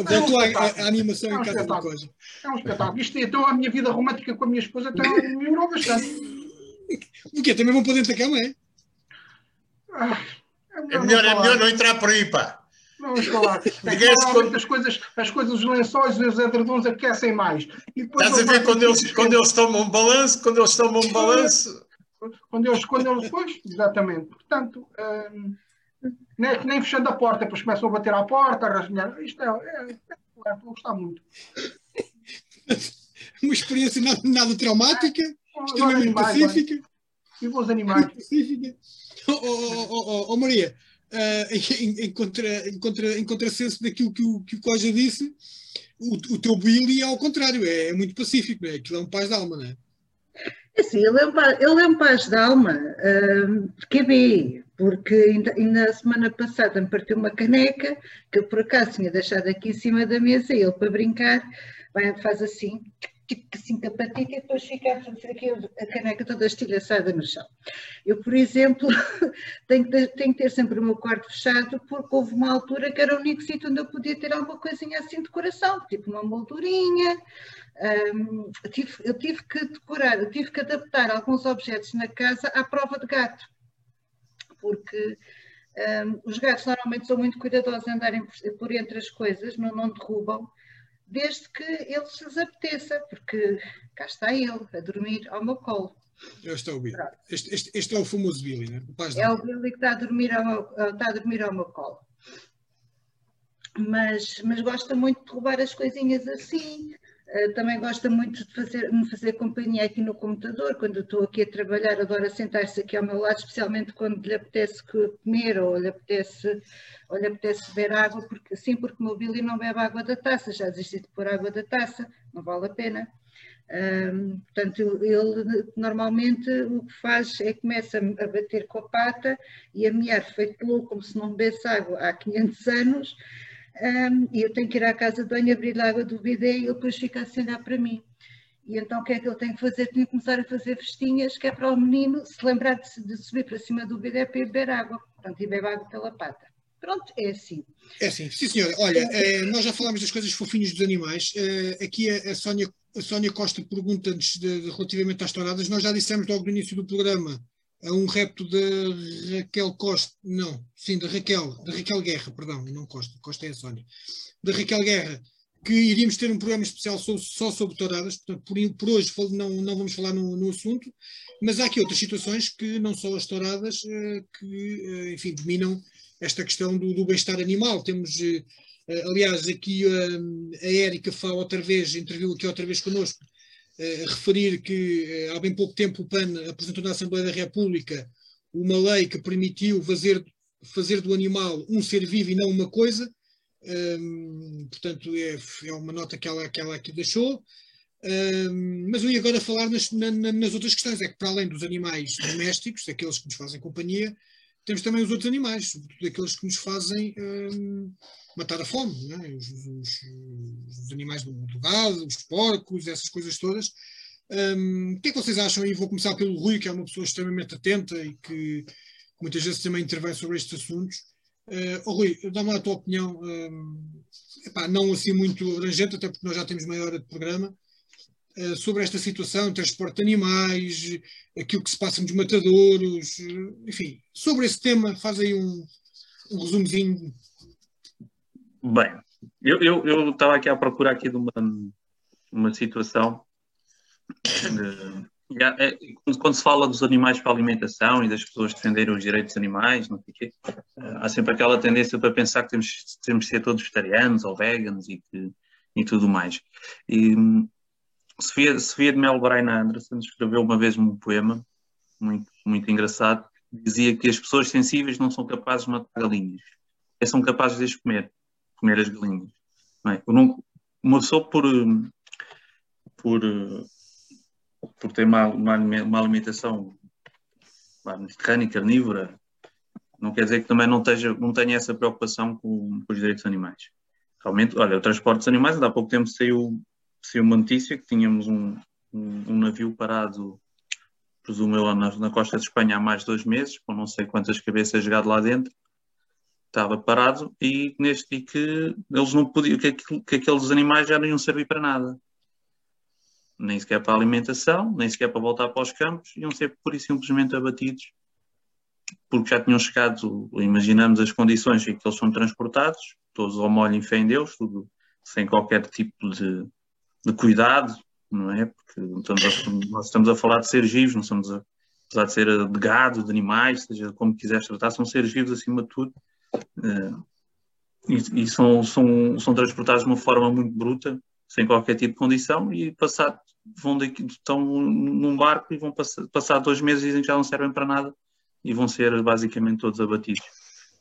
Voltou é um a, animação é um em casa da coisa. É um espetáculo. Isto, então, a minha vida romântica com a minha esposa então, melhorou bastante. O quê? Também vão para dentro da cama, é? Ah, é melhor, é melhor, não, é entrar por aí, pá. Vamos falar. [laughs] as, coisas, as coisas, os lençóis e os edredons aquecem mais. Estás a ver quando eles, quando eles tomam um balanço? Quando eles tomam um balanço? Quando eles, quando eles, pois, exatamente. Portanto, hum, nem, nem fechando a porta, depois começam a bater à porta, a rasgar. Isto é, é, é, é gostar muito. [laughs] Uma experiência nada, nada traumática, extremamente animais, pacífica. E bons animais. [laughs] Pacífica. Oh, oh, oh, oh, Maria, [laughs] uh, em, em, contra, em, contra, em contrassenso daquilo que o, que o Coja disse, o, o teu Billy é ao contrário, é, é muito pacífico, não é? Aquilo é um paz de alma, não é? É sim, ele é um, um paz de alma, uh, porque é porque ainda, semana passada me partiu uma caneca que eu por acaso tinha deixado aqui em cima da mesa e ele para brincar vai, faz assim, assim com a patica e depois fica a fazer aqui a caneca toda estilhaçada no chão. Eu, por exemplo, [laughs] tenho, que, tenho que ter sempre o meu quarto fechado porque houve uma altura que era o único sítio onde eu podia ter alguma coisinha assim de decoração, tipo uma moldurinha. Um, eu, tive, eu tive que decorar, eu tive que adaptar alguns objetos na casa à prova de gato, porque um, os gatos normalmente são muito cuidadosos em andarem por, por entre as coisas, não, não derrubam desde que ele se lhes apeteça, porque cá está ele, a dormir ao meu colo. Este é o Billy. Este, este, este, é o famoso Billy, né? o É o Billy que está a dormir ao meu, está a dormir ao meu colo. Mas, mas gosta muito de roubar as coisinhas assim, Uh, também gosta muito de fazer, me fazer companhia aqui no computador, quando estou aqui a trabalhar, adora sentar-se aqui ao meu lado, especialmente quando lhe apetece comer ou lhe apetece, ou lhe apetece beber água, porque, sim, porque o meu Billy não bebe água da taça, já desisti de pôr água da taça, não vale a pena. Um, portanto, ele normalmente o que faz é começa a bater com a pata e a miar feito louco, como se não bebesse água há 500 anos, um, e eu tenho que ir à casa de banho, abrir a água do bidé e ele depois fica a olhar para mim. E então o que é que ele tem que fazer? Tem que começar a fazer festinhas, que é para o menino se lembrar de, de subir para cima do bidé para ir beber água. Portanto, e bebe água pela pata. Pronto, é assim. É assim, sim senhora. Olha, é, nós já falámos das coisas fofinhas dos animais. É, aqui a, a, Sónia, a Sónia Costa pergunta-nos relativamente às touradas. Nós já dissemos logo no início do programa a um repto da Raquel Costa, não, sim, da Raquel, da Raquel Guerra, perdão, não Costa, Costa é a Sónia, da Raquel Guerra, que iríamos ter um programa especial só, sobre touradas, portanto, por, por, hoje não, não vamos falar no, no, assunto, mas há aqui outras situações que não são as touradas, eh, que, eh, enfim, dominam esta questão do, do bem-estar animal. Temos, aliás, aqui a Érica fala outra vez, interviu aqui outra vez connosco, a referir que há bem pouco tempo o PAN apresentou na Assembleia da República uma lei que permitiu fazer, fazer do animal um ser vivo e não uma coisa. Um, portanto, é, é, uma nota que ela, que ela aqui deixou. Um, mas eu ia agora falar nas, na, nas outras questões. É que, para além dos animais domésticos, daqueles que nos fazem companhia, temos também os outros animais, sobretudo aqueles que nos fazem um, matar a fome. É? Os, os, os, animais do, do gado, os porcos, essas coisas todas. Um, o que é que vocês acham? E vou começar pelo Rui, que é uma pessoa extremamente atenta e que muitas vezes também intervém sobre estes assuntos. Uh, oh, Rui, dá-me a tua opinião, um, epá, não assim muito abrangente, até porque nós já temos meia hora de programa, sobre esta situação, transporte de animais, aquilo que se passa nos matadouros, uh, enfim, sobre esse tema, faz aí um, um resumozinho. Bem, eu, eu, eu estava aqui à procura aqui de uma, uma situação é, quando se fala dos animais para alimentação e das pessoas defenderem os direitos dos animais, não sei quê, há sempre aquela tendência para pensar que temos, temos de ser todos vegetarianos ou veganos e, que, e tudo mais. E Sofia, Sofia de Mel Braina Anderson escreveu uma vez um poema muito, muito engraçado dizia que as pessoas sensíveis não são capazes de matar galinhas, são capazes de as comer, comer as galinhas. É? Uma pessoa por, por por ter uma, uma, uma alimentação mediterrânea, carnívora, não quer dizer que também não, esteja, não tenha essa preocupação com, com os direitos animais. Realmente, olha, o transporte dos animais, há pouco tempo saiu, saiu uma notícia que tínhamos um, um, um navio parado, presumo eu, na, na, costa de Espanha há mais de dois meses, com não sei quantas cabeças jogado lá dentro, estava parado e, neste, e que eles não podiam, que, que aqueles animais já não iam servir para nada. Nem sequer para a alimentação, nem sequer para voltar para os campos, iam ser por e simplesmente abatidos, porque já tinham chegado, imaginamos as condições em que eles são transportados, todos ao molho em fé em Deus, tudo sem qualquer tipo de, de cuidado, não é? Porque estamos a, nós estamos a falar de seres vivos, não estamos a, apesar de ser de gado, de animais, seja como quiseres tratar, são seres vivos acima de tudo. Uh, e, e são, são, são transportados de uma forma muito bruta, sem qualquer tipo de condição, e passado, vão daqui, estão num barco e vão passar, passar dois meses e dizem que já não servem para nada e vão ser basicamente todos abatidos.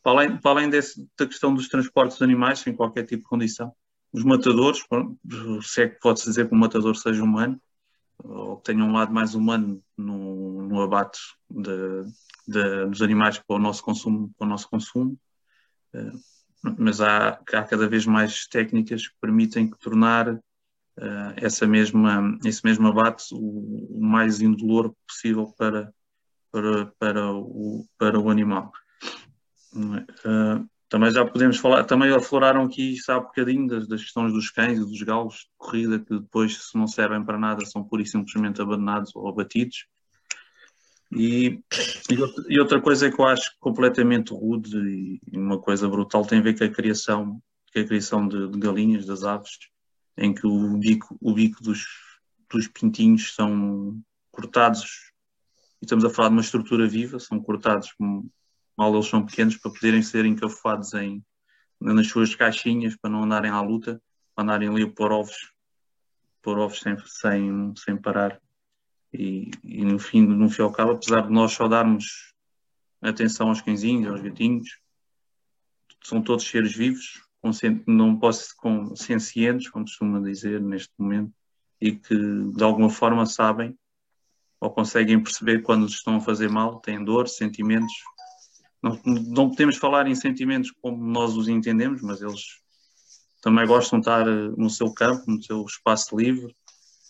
Para além, para além desse, da questão dos transportes de animais, sem qualquer tipo de condição, os matadores, se é que pode-se dizer que um matador seja humano, ou que tenha um lado mais humano no, no abate de, de, dos animais para o nosso consumo, para o nosso consumo. Eh, mas há, há cada vez mais técnicas que permitem tornar uh, essa mesma, esse mesmo abate o, mais indolor possível para, para, para, o, para o animal. Uh, também já podemos falar, também afloraram aqui, há bocadinho, das, das questões dos cães e dos galos de corrida, que depois, se não servem para nada, são pura e simplesmente abandonados ou abatidos. E, e, outra coisa que eu acho completamente rude e uma coisa brutal tem a ver com a criação, com a criação de, de galinhas, das aves, em que o bico, o bico dos, dos pintinhos são cortados, e estamos a falar de uma estrutura viva, são cortados mal eles são pequenos para poderem ser encafuados em, nas suas caixinhas para não andarem à luta, para andarem ali a pôr ovos, pôr ovos sem, sem, sem parar. E, e, no fim, no fim ao cabo, apesar de nós só darmos atenção aos cãezinhos, aos gatinhos, são todos seres vivos, não posso conscientes, como costuma dizer neste momento, e que de alguma forma sabem ou conseguem perceber quando estão a fazer mal, têm dor, sentimentos. Não, não podemos falar em sentimentos como nós os entendemos, mas eles também gostam de estar no seu campo, no seu espaço livre,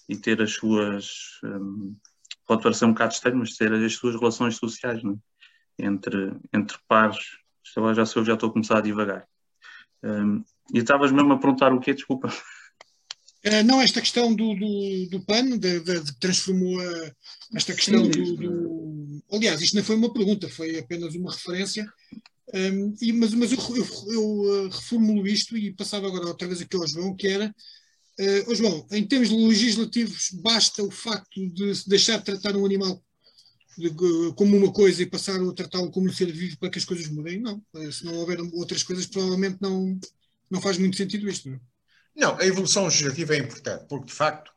e ter as suas. Um, pode parecer um bocado estranho, mas ter as suas relações sociais né? entre, entre pares. Já, já estou a começar a divagar. Um, e estavas mesmo a perguntar o quê? Desculpa. Uh, não, esta questão do, do, do PAN, de, de, de transformou a, esta questão do, do, Aliás, isto não foi uma pergunta, foi apenas uma referência. Um, e, mas mas eu, eu, eu, reformulo isto e passava agora outra vez aqui ao João, que era Uh, oh João, em termos legislativos, basta o facto de se deixar de tratar um animal de, como uma coisa e passar a tratá-lo como um ser vivo para que as coisas mudem. Não. Se não houver outras coisas, provavelmente não, não faz muito sentido isto. Não? Não, a evolução gerativa é importante, porque de facto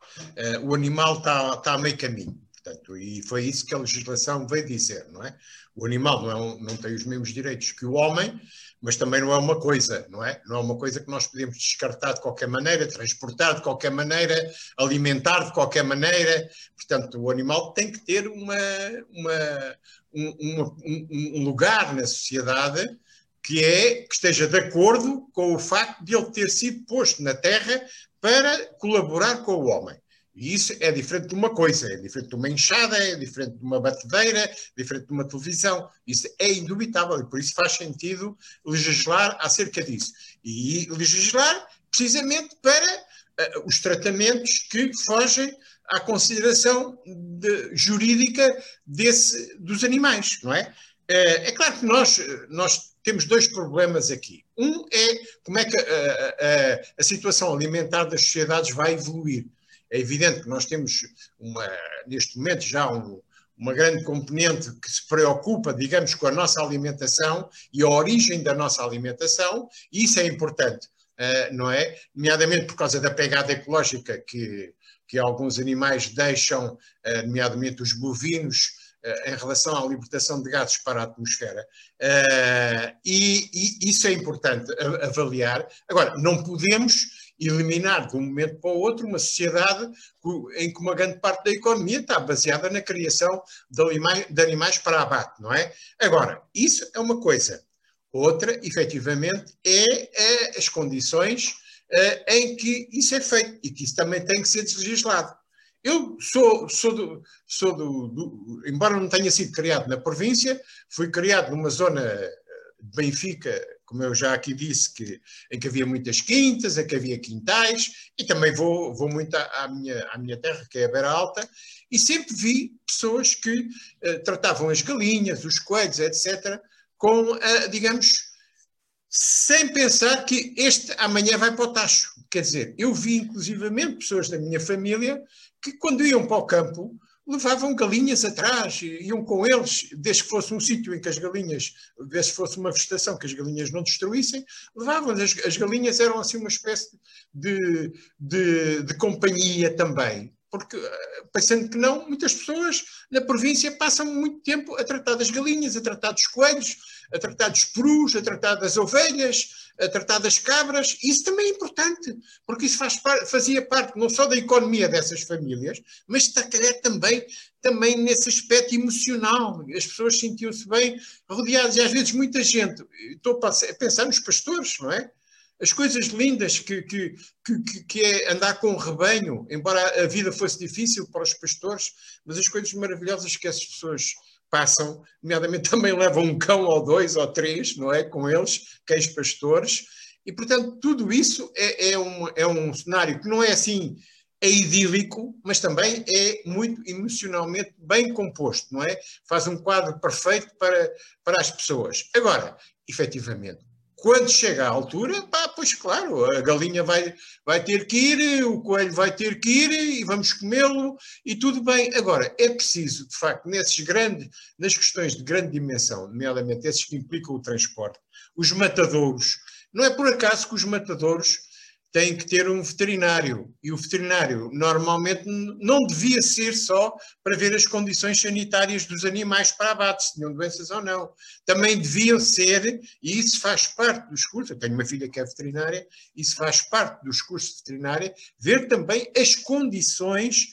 o animal está, tá a meio caminho. Portanto, e foi isso que a legislação veio dizer, não é? O animal não, é um, não tem os mesmos direitos que o homem, mas também não é uma coisa, não é? Não é uma coisa que nós podemos descartar de qualquer maneira, transportar de qualquer maneira, alimentar de qualquer maneira. Portanto, o animal tem que ter uma, uma, um, uma, um, lugar na sociedade que é que esteja de acordo com o facto de ele ter sido posto na Terra para colaborar com o homem. E isso é diferente de uma coisa, é diferente de uma enxada, é diferente de uma batedeira, é diferente de uma televisão. Isso é indubitável e por isso faz sentido legislar acerca disso. E legislar precisamente para uh, os tratamentos que fogem à consideração de, jurídica desse, dos animais, não é? Uh, é claro que nós, nós temos dois problemas aqui. Um é como é que a, a situação alimentar das sociedades vai evoluir. É evidente que nós temos uma, neste momento já um, uma grande componente que se preocupa, digamos, com a nossa alimentação e a origem da nossa alimentação, e isso é importante, uh, não é? Nomeadamente por causa da pegada ecológica que, que alguns animais deixam, uh, nomeadamente os bovinos, uh, em relação à libertação de gases para a atmosfera. E, e, isso é importante avaliar. Agora, não podemos eliminar de um momento para o outro uma sociedade em que uma grande parte da economia está baseada na criação de animais, para abate, não é? Agora, isso é uma coisa. Outra, efetivamente, é, é as condições uh, em que isso é feito e que isso também tem que ser legislado. Eu sou, sou, do, sou do, do, embora não tenha sido criado na província, fui criado numa zona de Benfica, como eu já aqui disse, que, em que havia muitas quintas, em que havia quintais, e também vou, vou muito à, à minha, à minha terra, que é a Beira Alta, e sempre vi pessoas que uh, tratavam as galinhas, os coelhos, etc., com, uh, digamos, sem pensar que este amanhã vai para o tacho. Quer dizer, eu vi inclusivamente pessoas da minha família que quando iam para o campo levavam galinhas atrás, iam com eles, desde que fosse um sítio em que as galinhas, desde que fosse uma vegetação que as galinhas não destruíssem, levavam. As, as galinhas eram assim uma espécie de, de, de companhia também. Porque, eh, pensando que não, muitas pessoas na província passam muito tempo a tratar das galinhas, a tratar dos coelhos, a tratar dos perus, a tratar das ovelhas, a tratar das cabras. Isso também é importante, porque isso faz, fazia parte não só da economia dessas famílias, mas também, também nesse aspecto emocional. As pessoas sentiam-se bem rodeadas e às vezes muita gente. Estou a pensar nos pastores, não é? As coisas lindas que, que, que, que, é andar com um rebanho, embora a vida fosse difícil para os pastores, mas as coisas maravilhosas que essas pessoas passam, nomeadamente [laughs] também levam um cão ou dois ou três, não é? Com eles, cães pastores, e portanto tudo isso é, é, um, é um cenário que não é assim, é idílico, mas também é muito emocionalmente bem composto, não é? Faz um quadro perfeito para, para as pessoas. Agora, efetivamente, quando chega à altura, pá, pois claro, a galinha vai, vai ter que ir, o coelho vai ter que ir e vamos comê-lo e tudo bem. Agora, é preciso, de facto, nesses grandes, nas questões de grande dimensão, nomeadamente esses que implicam o transporte, os matadouros, não é por acaso que os matadouros tem que ter um veterinário. E o veterinário normalmente não devia ser só para ver as condições sanitárias dos animais para abate, se tinham doenças ou não. Também deviam ser, e isso faz parte dos cursos, eu tenho uma filha que é veterinária, isso faz parte dos cursos de veterinária, ver também as condições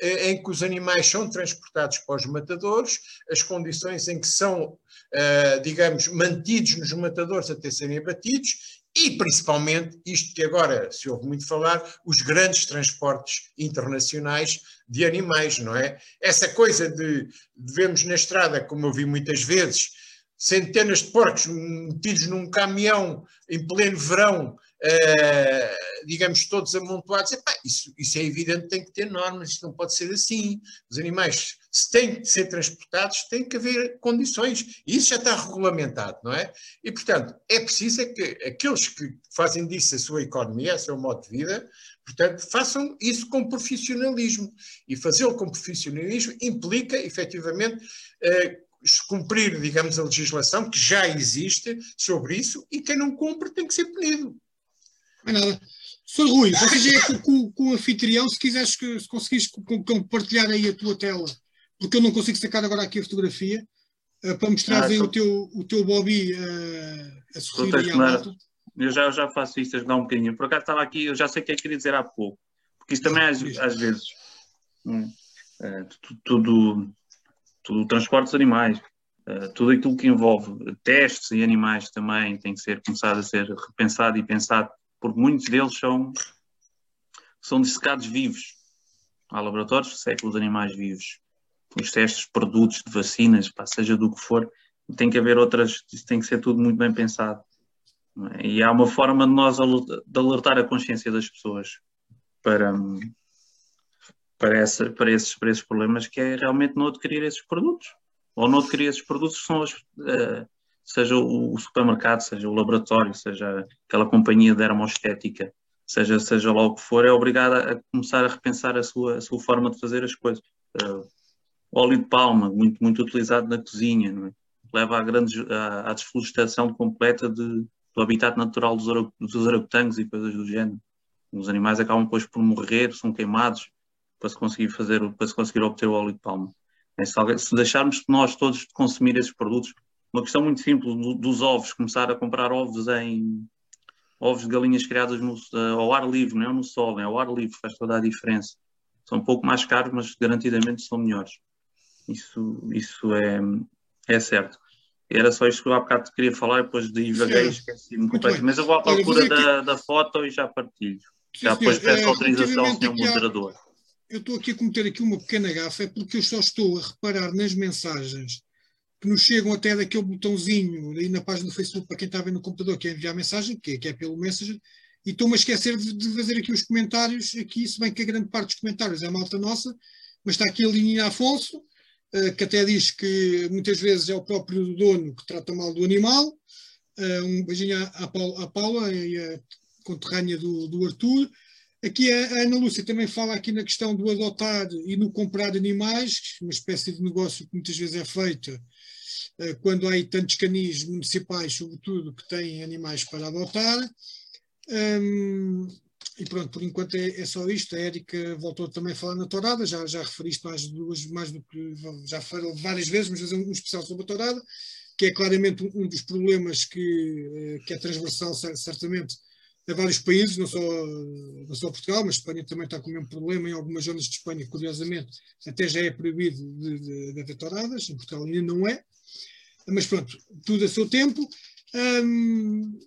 eh, em que os animais são transportados para os matadores, as condições em que são, uh, digamos, mantidos nos matadores até serem abatidos e principalmente isto que agora se ouve muito falar, os grandes transportes internacionais de animais, não é? Essa coisa de vemos na estrada, como eu vi muitas vezes, centenas de porcos metidos num caminhão em pleno verão, uh, digamos, todos amontoados. Epá, isso, isso é evidente, tem que ter normas, isto não pode ser assim. Os animais, se têm de ser transportados, tem que haver condições. E isso já está regulamentado, não é? E, portanto, é preciso é que aqueles que fazem disso a sua economia, o seu modo de vida, portanto, façam isso com profissionalismo. E fazê-lo com profissionalismo implica, efetivamente, eh, cumprir, digamos, a legislação que já existe sobre isso e quem não cumpre tem que ser punido. Não é nada. Sr. Rui, você já é com, o anfitrião, se quiseres, se conseguires compartilhar aí a tua tela, porque eu não consigo sacar agora aqui a fotografia, uh, para mostrar ah, aí tô... o, teu, o teu Bobby uh, a sorrir à volta. Eu já, eu já faço isto, ajudar um bocadinho. Por acaso estava aqui, eu já sei o que é que queria dizer há pouco, porque isso também às, às vezes, hum, uh, tudo, tudo transporte dos animais, uh, tudo aquilo que envolve testes em animais também tem que ser começado a ser repensado e pensado, porque muitos deles são, são dissecados vivos. Há laboratórios que secam os animais vivos. Os testes, produtos de vacinas, pá, seja do que for, tem que haver outras, isso tem que ser tudo muito bem pensado. É? E há uma forma de nós de alertar a consciência das pessoas para, para, essa, para, esses, para esses problemas, que é realmente não adquirir esses produtos. Ou não adquirir esses produtos, são as, uh, seja o, supermercado, seja o laboratório, seja aquela companhia de dermoestética, seja, seja lá o que for, é obrigada a começar a repensar a sua, a sua forma de fazer as coisas. Uh, óleo de palma, muito, muito utilizado na cozinha, é? leva à, grande, à, à desflorestação completa de, do habitat natural dos, dos orangotangos e coisas do género. Os animais acabam depois por morrer, são queimados, para se conseguir fazer, para se conseguir obter o óleo de palma. É, se, deixarmos nós todos de consumir esses produtos, uma questão muito simples dos ovos, começar a comprar ovos em ovos de galinhas criadas no, ao ar livre, não é no sol, é ao ar livre, faz toda a diferença. São um pouco mais caros, mas garantidamente são melhores. Isso, isso é, é certo. Era só isto que eu há bocado queria falar, depois de divaguei, esqueci-me completamente. Mas eu vou à procura da, da foto e já partilho. Já depois peço é, autorização ao senhor moderador eu estou aqui a cometer aqui uma pequena gafa, é porque eu só estou a reparar nas mensagens que nos chegam até daquele botãozinho aí na página do Facebook para quem está ver no computador, que é enviar mensagem, que é, que é pelo Messenger, e estou-me a esquecer de, de, fazer aqui os comentários, aqui, se bem que a grande parte dos comentários é malta nossa, mas está aqui a Lininha Afonso, que até diz que muitas vezes é o próprio dono que trata mal do animal. Uh, um beijinho à, à, Paula, à Paula e a conterrânea do, do Arthur. Aqui a Ana Lúcia também fala aqui na questão do adotar e no comprar animais, uma espécie de negócio que muitas vezes é feito eh, quando há aí tantos canis municipais, sobretudo, que têm animais para adotar. Um, e pronto, por enquanto é, é, só isto. A Érica voltou também a falar na tourada, já, já referiste mais, duas, mais do que já falou várias vezes, mas fazer um especial sobre a tourada, que é claramente um, um dos problemas que, eh, que é transversal, certamente, a vários países, não só, não só Portugal, mas Espanha também está com o mesmo problema. Em algumas zonas de Espanha, curiosamente, até já é proibido de, de, de haver touradas, em Portugal ainda não é. Mas pronto, tudo a seu tempo. Hum,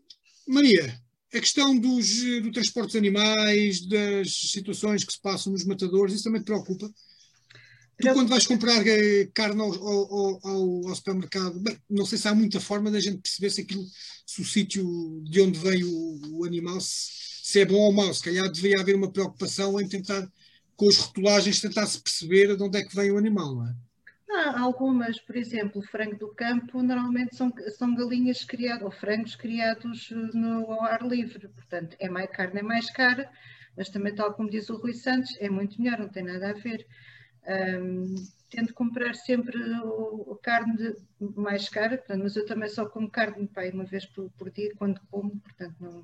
Maria, a questão dos, do transporte dos animais, das situações que se passam nos matadores, isso também te preocupa? Tu, quando vais comprar eh, carne ao, ao, ao, ao, supermercado, bem, não sei se há muita forma da gente perceber se aquilo, se o sítio de onde veio o, o, animal, se, se, é bom ou mau. Se calhar deveria haver uma preocupação em tentar, com as rotulagens, tentar se perceber de onde é que vem o animal, não é? Há algumas, por exemplo, frango do campo normalmente são, são galinhas criadas, ou frangos criados no, ao ar livre, portanto, é mais, carne é mais cara, mas também, tal como diz o Rui Santos, é muito melhor, não tem nada a ver. Um, tento comprar sempre o, carne de, mais cara, portanto, mas eu também só como carne pai, uma vez por, por, dia quando como, portanto não,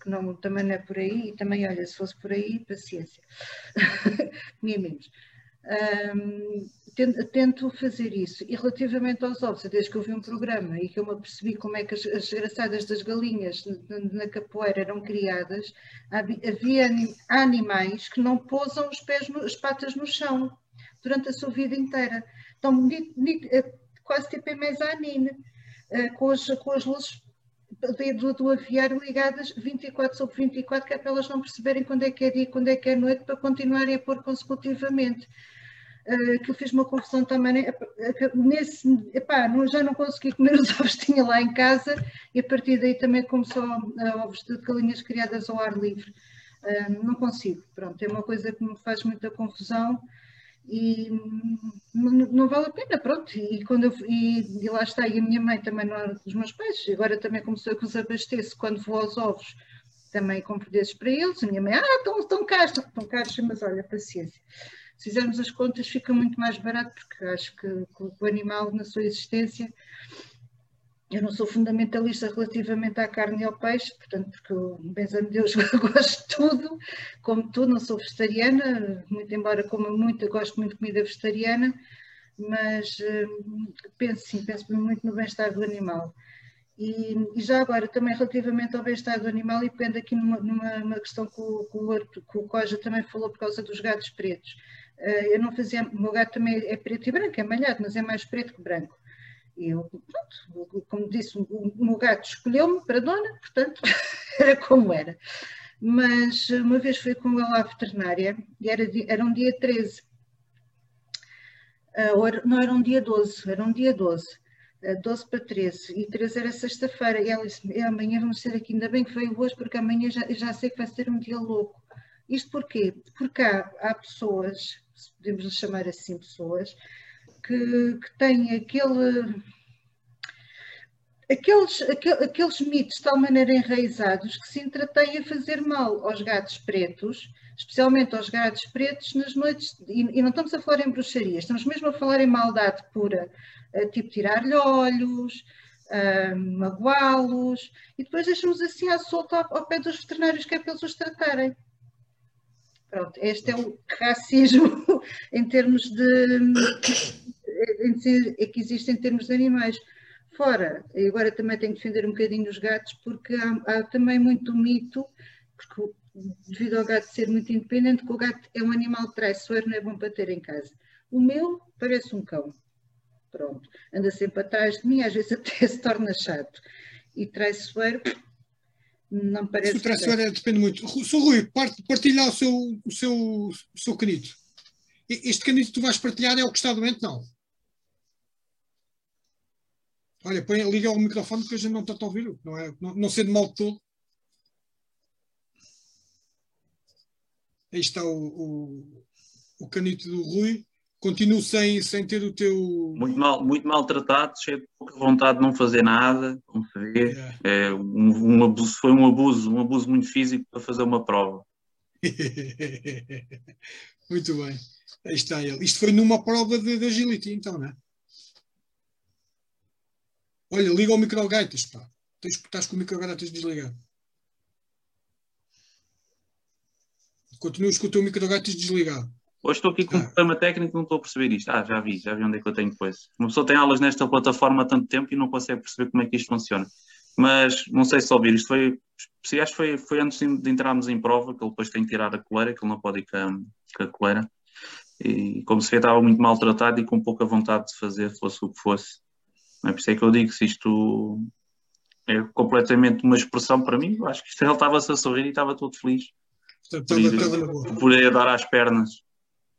que não, também não é por aí, e também olha, se fosse por aí, paciência, [laughs] comia menos. Um, tento, fazer isso. E relativamente aos ovos, desde que eu vi um programa e que eu me apercebi como é que as, as desgraçadas das galinhas na, na, capoeira eram criadas, havia animais que não pousam os pés, as patas no chão durante a sua vida inteira. Estão eh, quase tipo em mezanine, eh, com as, com as luzes do, do aviário ligadas 24 sobre 24, que é para elas não perceberem quando é que é dia e quando é que é noite, para continuarem a pôr consecutivamente. Uh, que eu fiz uma confusão também. Né? Nesse, epá, não, já não consegui comer os [laughs] ovos que tinha lá em casa e a partir daí também começou uh, ovos de galinhas criadas ao ar livre. Uh, não consigo, pronto, é uma coisa que me faz muita confusão e não, não, vale a pena, pronto. E, quando eu, e, e, lá está, e a minha mãe também não era dos meus pais, agora também começou a que os abasteço quando vou aos ovos, também compro desses para eles. A minha mãe, ah, estão, estão caros, estão caros, mas olha, paciência. Se fizermos as contas, fica muito mais barato, porque acho que, o animal, na sua existência, eu não sou fundamentalista relativamente à carne e ao peixe, portanto, porque eu, benza-me Deus, [laughs] gosto de tudo, como tudo, não sou vegetariana, muito embora coma muito, gosto muito de comida vegetariana, mas hum, penso sim, penso muito no bem-estar do animal. E, e, já agora, também relativamente ao bem-estar do animal, e pegando aqui numa, numa questão que o, que, o, que o Coja também falou por causa dos gatos pretos. Uh, eu não fazia, o meu gato também é preto e branco, é malhado, mas é mais preto que branco. E eu, pronto, como disse, o meu gato escolheu-me para dona, portanto, [laughs] era como era. Mas uma vez fui com ele à veterinária, e era, era um dia 13. Uh, não era um dia 12, era um dia 12. Uh, 12 para 13. E 13 era sexta-feira. E ela disse: é, amanhã vamos ser aqui. Ainda bem que veio hoje, porque amanhã já, já sei que vai ser um dia louco. Isto porquê? Porque há, há pessoas, podemos chamar assim pessoas, que, que têm aquele, aqueles, aqueles mitos de tal maneira enraizados que se entretêm a fazer mal aos gatos pretos, especialmente aos gatos pretos nas noites, e, e não estamos a falar em bruxaria, estamos mesmo a falar em maldade pura, eh, tipo tirar-lhe olhos, uh, magoá-los, e depois deixamos assim à solta ao, ao pé dos veterinários que é para eles os tratarem. Pronto, este é o racismo [laughs] em termos de que existe em termos de animais. Fora, agora também tenho que defender um bocadinho os gatos, porque há, há também muito mito, porque devido ao gato ser muito independente, que o gato é um animal traiçoeiro, não é bom para ter em casa. O meu parece um cão. Pronto. Anda sempre atrás de mim, às vezes até [laughs] se torna chato. E traiçoeiro, não parece. O depende muito. Sou Rui, partilha o seu, o seu, o seu canito. Este canito que tu vais partilhar é o que está doente? Não. Olha, põe, liga o microfone porque a gente não está a ouvir. Não, é, não, não sei de mal de todo. Aí está o, o, o canito do Rui. Continuo sem, sem ter o teu. Muito mal, muito maltratado, cheio de pouca vontade de não fazer nada, como se vê. É. É, um, um abuso, foi um abuso, um abuso muito físico para fazer uma prova. [laughs] muito bem. Aí está ele. Isto foi numa prova de, de agility, então, não é? Olha, liga o microgaitas, pá. Tens, estás com o microgaitas desligado. Continuas com o teu microgaitas desligado. Hoje estou aqui com um problema técnico não estou a perceber isto. Ah, já vi, já vi onde é que eu tenho depois. Uma pessoa tem aulas nesta plataforma há tanto tempo e não consegue perceber como é que isto funciona. Mas não sei se ouvir, isto foi, se acho que foi, foi antes de entrarmos em prova, que ele depois tem que tirar a coleira, que ele não pode ir com a, com a coleira. E como se vê, estava muito maltratado e com pouca vontade de fazer, fosse o que fosse. É por isso é que eu digo, se isto é completamente uma expressão para mim, acho que ele estava-se a sorrir e estava todo feliz. por, ir, por ir a dar às pernas.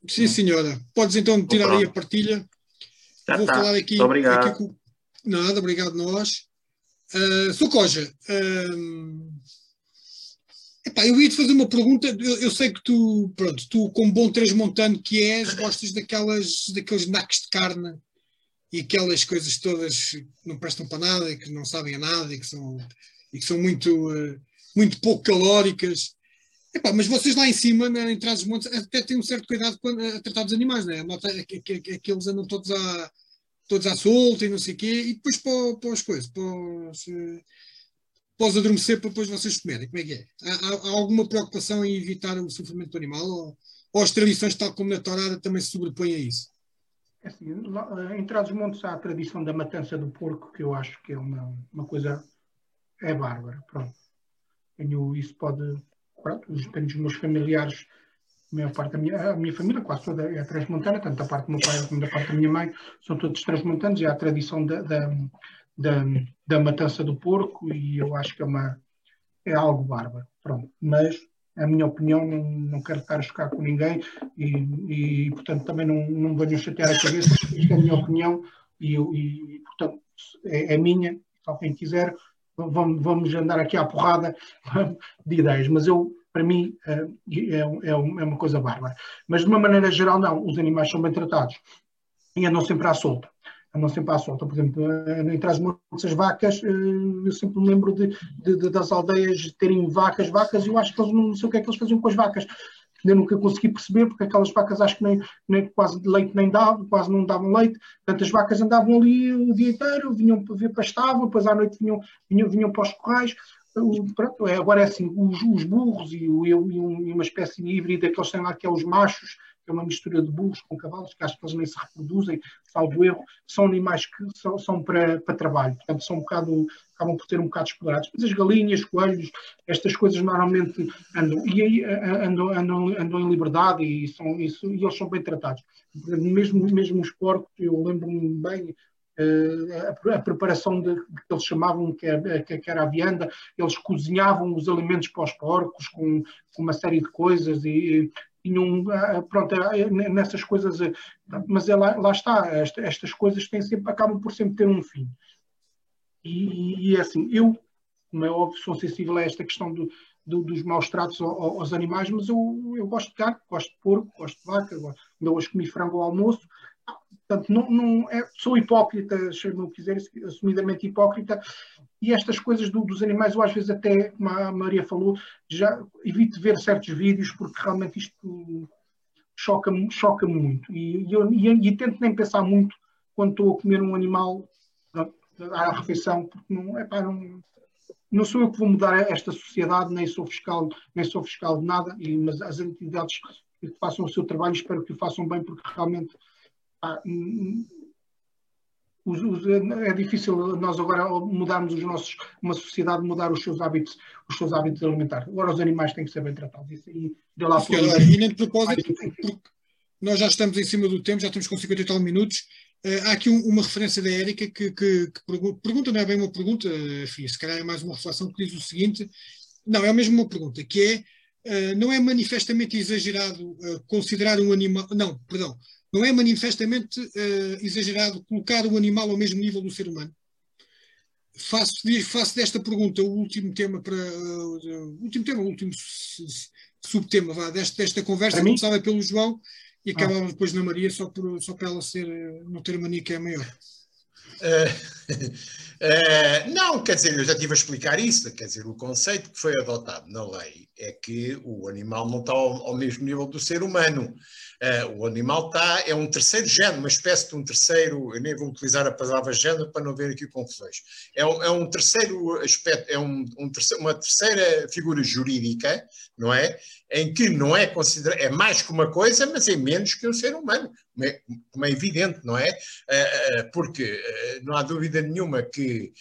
Sim, senhora. Podes então tirar aí a partilha. Já Vou tá. falar aqui. Muito obrigado. Aqui com... Nada, obrigado nós. Uh, Socoja, uh, epá, eu ia-te fazer uma pergunta. Eu, eu, sei que tu, pronto, tu, como bom transmontano que és, gostas daquelas, daqueles naques de carne e aquelas coisas todas que não prestam para nada e que não sabem a nada e que são, e que são muito, uh, muito pouco calóricas. Epá, mas vocês lá em cima, né, em trás dos montes, até têm um certo cuidado quando, a tratar dos animais? Nota é que, que, que, eles andam todos à, todos à solta e não sei o quê, e depois para, para as coisas, para para os adormecer para depois vocês comerem. Como é que é? Há, há, alguma preocupação em evitar o sofrimento do animal? Ou, ou as tradições, tal como na Torada, também se sobrepõem a isso? É assim, em Trás-os-Montes há a tradição da matança do porco, que eu acho que é uma, uma coisa. é bárbara. Pronto. Isso pode. Pronto, os, dos meus familiares, a maior parte da minha, minha família, quase toda é transmontana, tanto da parte do meu pai como da parte da minha mãe, são todos transmontanos, e há a tradição da, da, da, da matança do porco, e eu acho que é, uma, é algo bárbaro. Pronto. Mas a minha opinião, não, não quero estar a chocar com ninguém e, e portanto, também não, não venho chatear a cabeça, isto é a minha opinião e, e portanto, é, é minha, se alguém quiser, vamos, vamos andar aqui à porrada de ideias, mas eu, para mim, é, é, é, é uma coisa bárbara. Mas de uma maneira geral, não, os animais são bem tratados e andam sempre à solta andam sempre à solta. Por exemplo, entre as montes, as vacas, eh, eu sempre me lembro de, de, de, das aldeias terem vacas, vacas, e eu acho que eles não sei o que é que eles faziam com as vacas. Eu nunca consegui perceber, porque aquelas vacas acho que nem, nem quase leite nem davam, quase não davam leite. Portanto, as vacas andavam ali o dia inteiro, vinham ver pastavam, depois à noite vinham, vinham, vinham para os corrais. Pronto, é, agora é assim, os, os burros e, e, uma espécie híbrida que eles têm lá, que é os machos, é uma mistura de burros com cavalos, que acho que eles nem se reproduzem, salvo erro, são animais que são, são para, para trabalho, portanto são um bocado, acabam por ter um bocado explorados. Mas as galinhas, coelhos, estas coisas normalmente andam, e aí andam, andam, andam em liberdade e, são, isso, e eles são bem tratados. Mesmo, mesmo os porcos, eu lembro-me bem, a, a, preparação de, que eles chamavam que era, que era a vianda, eles cozinhavam os alimentos para os porcos com, com uma série de coisas e, ah, pronto, nessas coisas, eh, mas é lá, lá está, estas coisas têm sempre, acabam por sempre ter um fim. E, e é assim, eu, como é óbvio, sou sensível a esta questão do, do, dos maus tratos aos, animais, mas eu, eu gosto de carne, gosto de porco, gosto de vaca, ainda hoje comi frango ao almoço, Portanto, não, não é, sou hipócrita, se não quiser, assumidamente hipócrita, e estas coisas do, dos animais, eu às vezes até, como a Maria falou, já evito ver certos vídeos porque realmente isto choca-me choca muito. E, e, eu, e, e, tento nem pensar muito quando estou a comer um animal à refeição, porque não, epá, não, não sou eu que vou mudar esta sociedade, nem sou fiscal, nem sou fiscal de nada, e, mas as entidades que façam o seu trabalho espero que o façam bem, porque realmente os, os, é difícil nós agora mudarmos os nossos, uma sociedade mudar os seus hábitos, os seus hábitos alimentares. Agora os animais têm que ser bem tratados. Isso aí, de lá agora, e nem de propósito, porque nós já estamos em cima do tempo, já estamos com 50 e tal minutos. Uh, há aqui um, uma referência da Érica que, que, que pergunta, pergunta, não é bem uma pergunta, enfim, se calhar é mais uma reflexão que diz o seguinte: não, é mesmo uma pergunta, que é, uh, não é manifestamente exagerado considerar um animal, não, perdão, não é manifestamente exagerado colocar o animal ao mesmo nível do ser humano? Faço, faço desta pergunta o último tema para uh, último tema, o último subtema vá, desta, desta conversa, começava pelo João e acabava ah. depois na Maria, só, por, só para ela ser, eh, não ter mania que é maior. Uh, uh, [laughs] não, quer dizer, eu já estive a explicar isso, quer dizer, o conceito que foi adotado na lei é que o animal não está ao, ao mesmo nível do ser humano. Uh, o animal está, é um terceiro género, uma espécie de um terceiro, eu nem vou utilizar a palavra género para não ver aqui confusões. É é um terceiro aspecto, é um, um terceiro, uma terceira figura jurídica, não é? Em que não é considerado, é mais que uma coisa, mas é menos que um ser humano, como é, como é evidente, não é? Uh, porque não há dúvida nenhuma que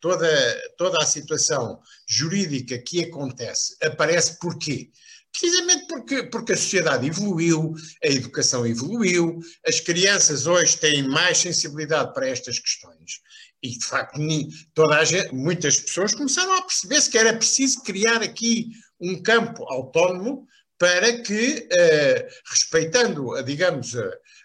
toda, toda a situação jurídica que acontece aparece porquê? Precisamente porque, porque a sociedade evoluiu, a educação evoluiu, as crianças hoje têm mais sensibilidade para estas questões. E, de facto, toda gente, muitas pessoas começaram a perceber-se que era preciso criar aqui um campo autónomo para que, eh, respeitando, digamos,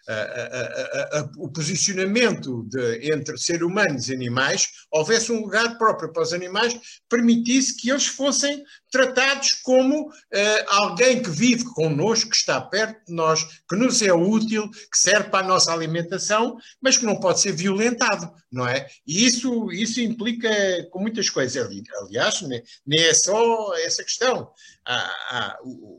a, a, o posicionamento de, entre ser humanos e animais, houvesse um lugar próprio para os animais, permitisse que eles fossem tratados como uh, alguém que vive connosco, que está perto de nós, que nos é útil, que serve para a nossa alimentação, mas que não pode ser violentado, não é? E isso, isso implica com muitas coisas. Aliás, nem é só essa questão. Há, há,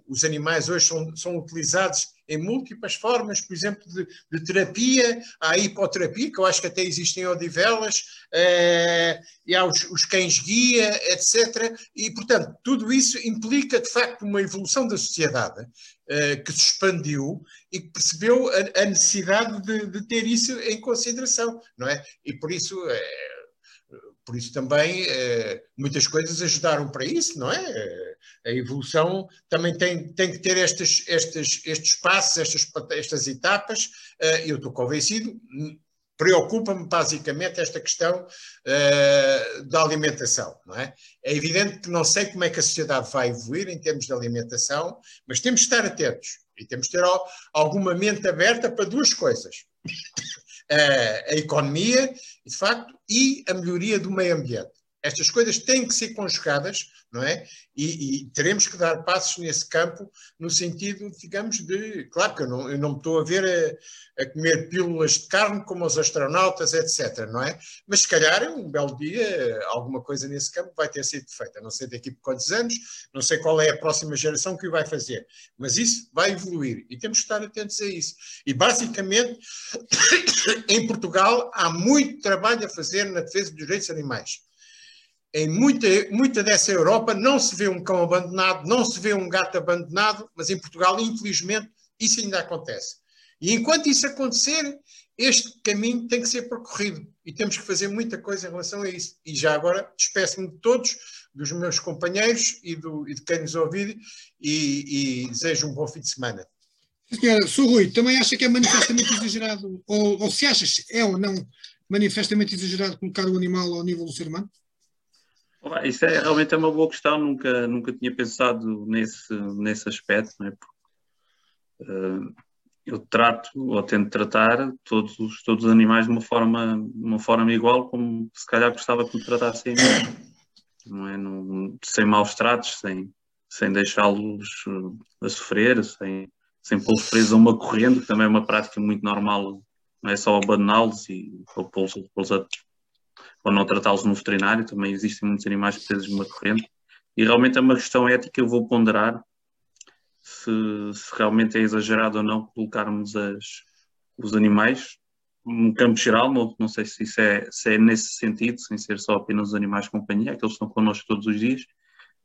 os animais hoje são, são utilizados em múltiplas formas, por exemplo, de, de terapia, a hipoterapia, que eu acho que até existem em Odivelas, eh, e há os, os cães-guia, etc. E, portanto, tudo isso implica, de facto, uma evolução da sociedade eh, que se expandiu e que percebeu a, a necessidade de, de, ter isso em consideração, não é? E por isso. Eh, por isso também muitas coisas ajudaram para isso, não é? A evolução também tem, tem que ter estes, estes, estes passos, estas, estas etapas. Uh, eu estou convencido, preocupa-me basicamente esta questão uh, da alimentação, não é? É evidente que não sei como é que a sociedade vai evoluir em termos de alimentação, mas temos de estar atentos e temos de ter alguma mente aberta para duas coisas. Uh, [laughs] a economia, de facto, e a melhoria do meio ambiente. Estas coisas têm que ser conjugadas, não é? E, e, teremos que dar passos nesse campo, no sentido, digamos, de. Claro que eu não, eu não me estou a ver a, a, comer pílulas de carne como os astronautas, etc., não é? Mas se calhar, um belo dia, alguma coisa nesse campo vai ter sido feita. Não sei daqui por quantos anos, não sei qual é a próxima geração que o vai fazer, mas isso vai evoluir e temos que estar atentos a isso. E, basicamente, [coughs] em Portugal, há muito trabalho a fazer na defesa dos direitos animais em muita, muita dessa Europa não se vê um cão abandonado, não se vê um gato abandonado, mas em Portugal, infelizmente, isso ainda acontece. E enquanto isso acontecer, este caminho tem que ser percorrido e temos que fazer muita coisa em relação a isso. E já agora despeço-me de todos, dos meus companheiros e, do, e de quem nos ouvir e, e, desejo um bom fim de semana. Senhora, sou Rui, também acha que é manifestamente exagerado, ou, ou se achas é ou não manifestamente exagerado colocar o animal ao nível do ser humano? Isso é realmente é uma boa questão, nunca, nunca tinha pensado nesse, nesse aspecto, não é? Porque, uh, eu trato ou tento tratar todos os, todos os animais de uma forma, uma forma igual, como se calhar gostava que me tratassem não é? Não, sem maus tratos, sem, sem deixá-los eh, a sofrer, sem, sem pô-los presos a uma corrente, que também é uma prática muito normal, não é só abandoná-los e pô-los a ou não tratá-los no veterinário, também existem muitos animais presos numa corrente, e realmente é uma questão ética, eu vou ponderar se, se realmente é exagerado ou não colocarmos as, os animais. No campo geral, não, não sei se, isso é, se é nesse sentido, sem ser só apenas os animais de companhia, que estão connosco todos os dias,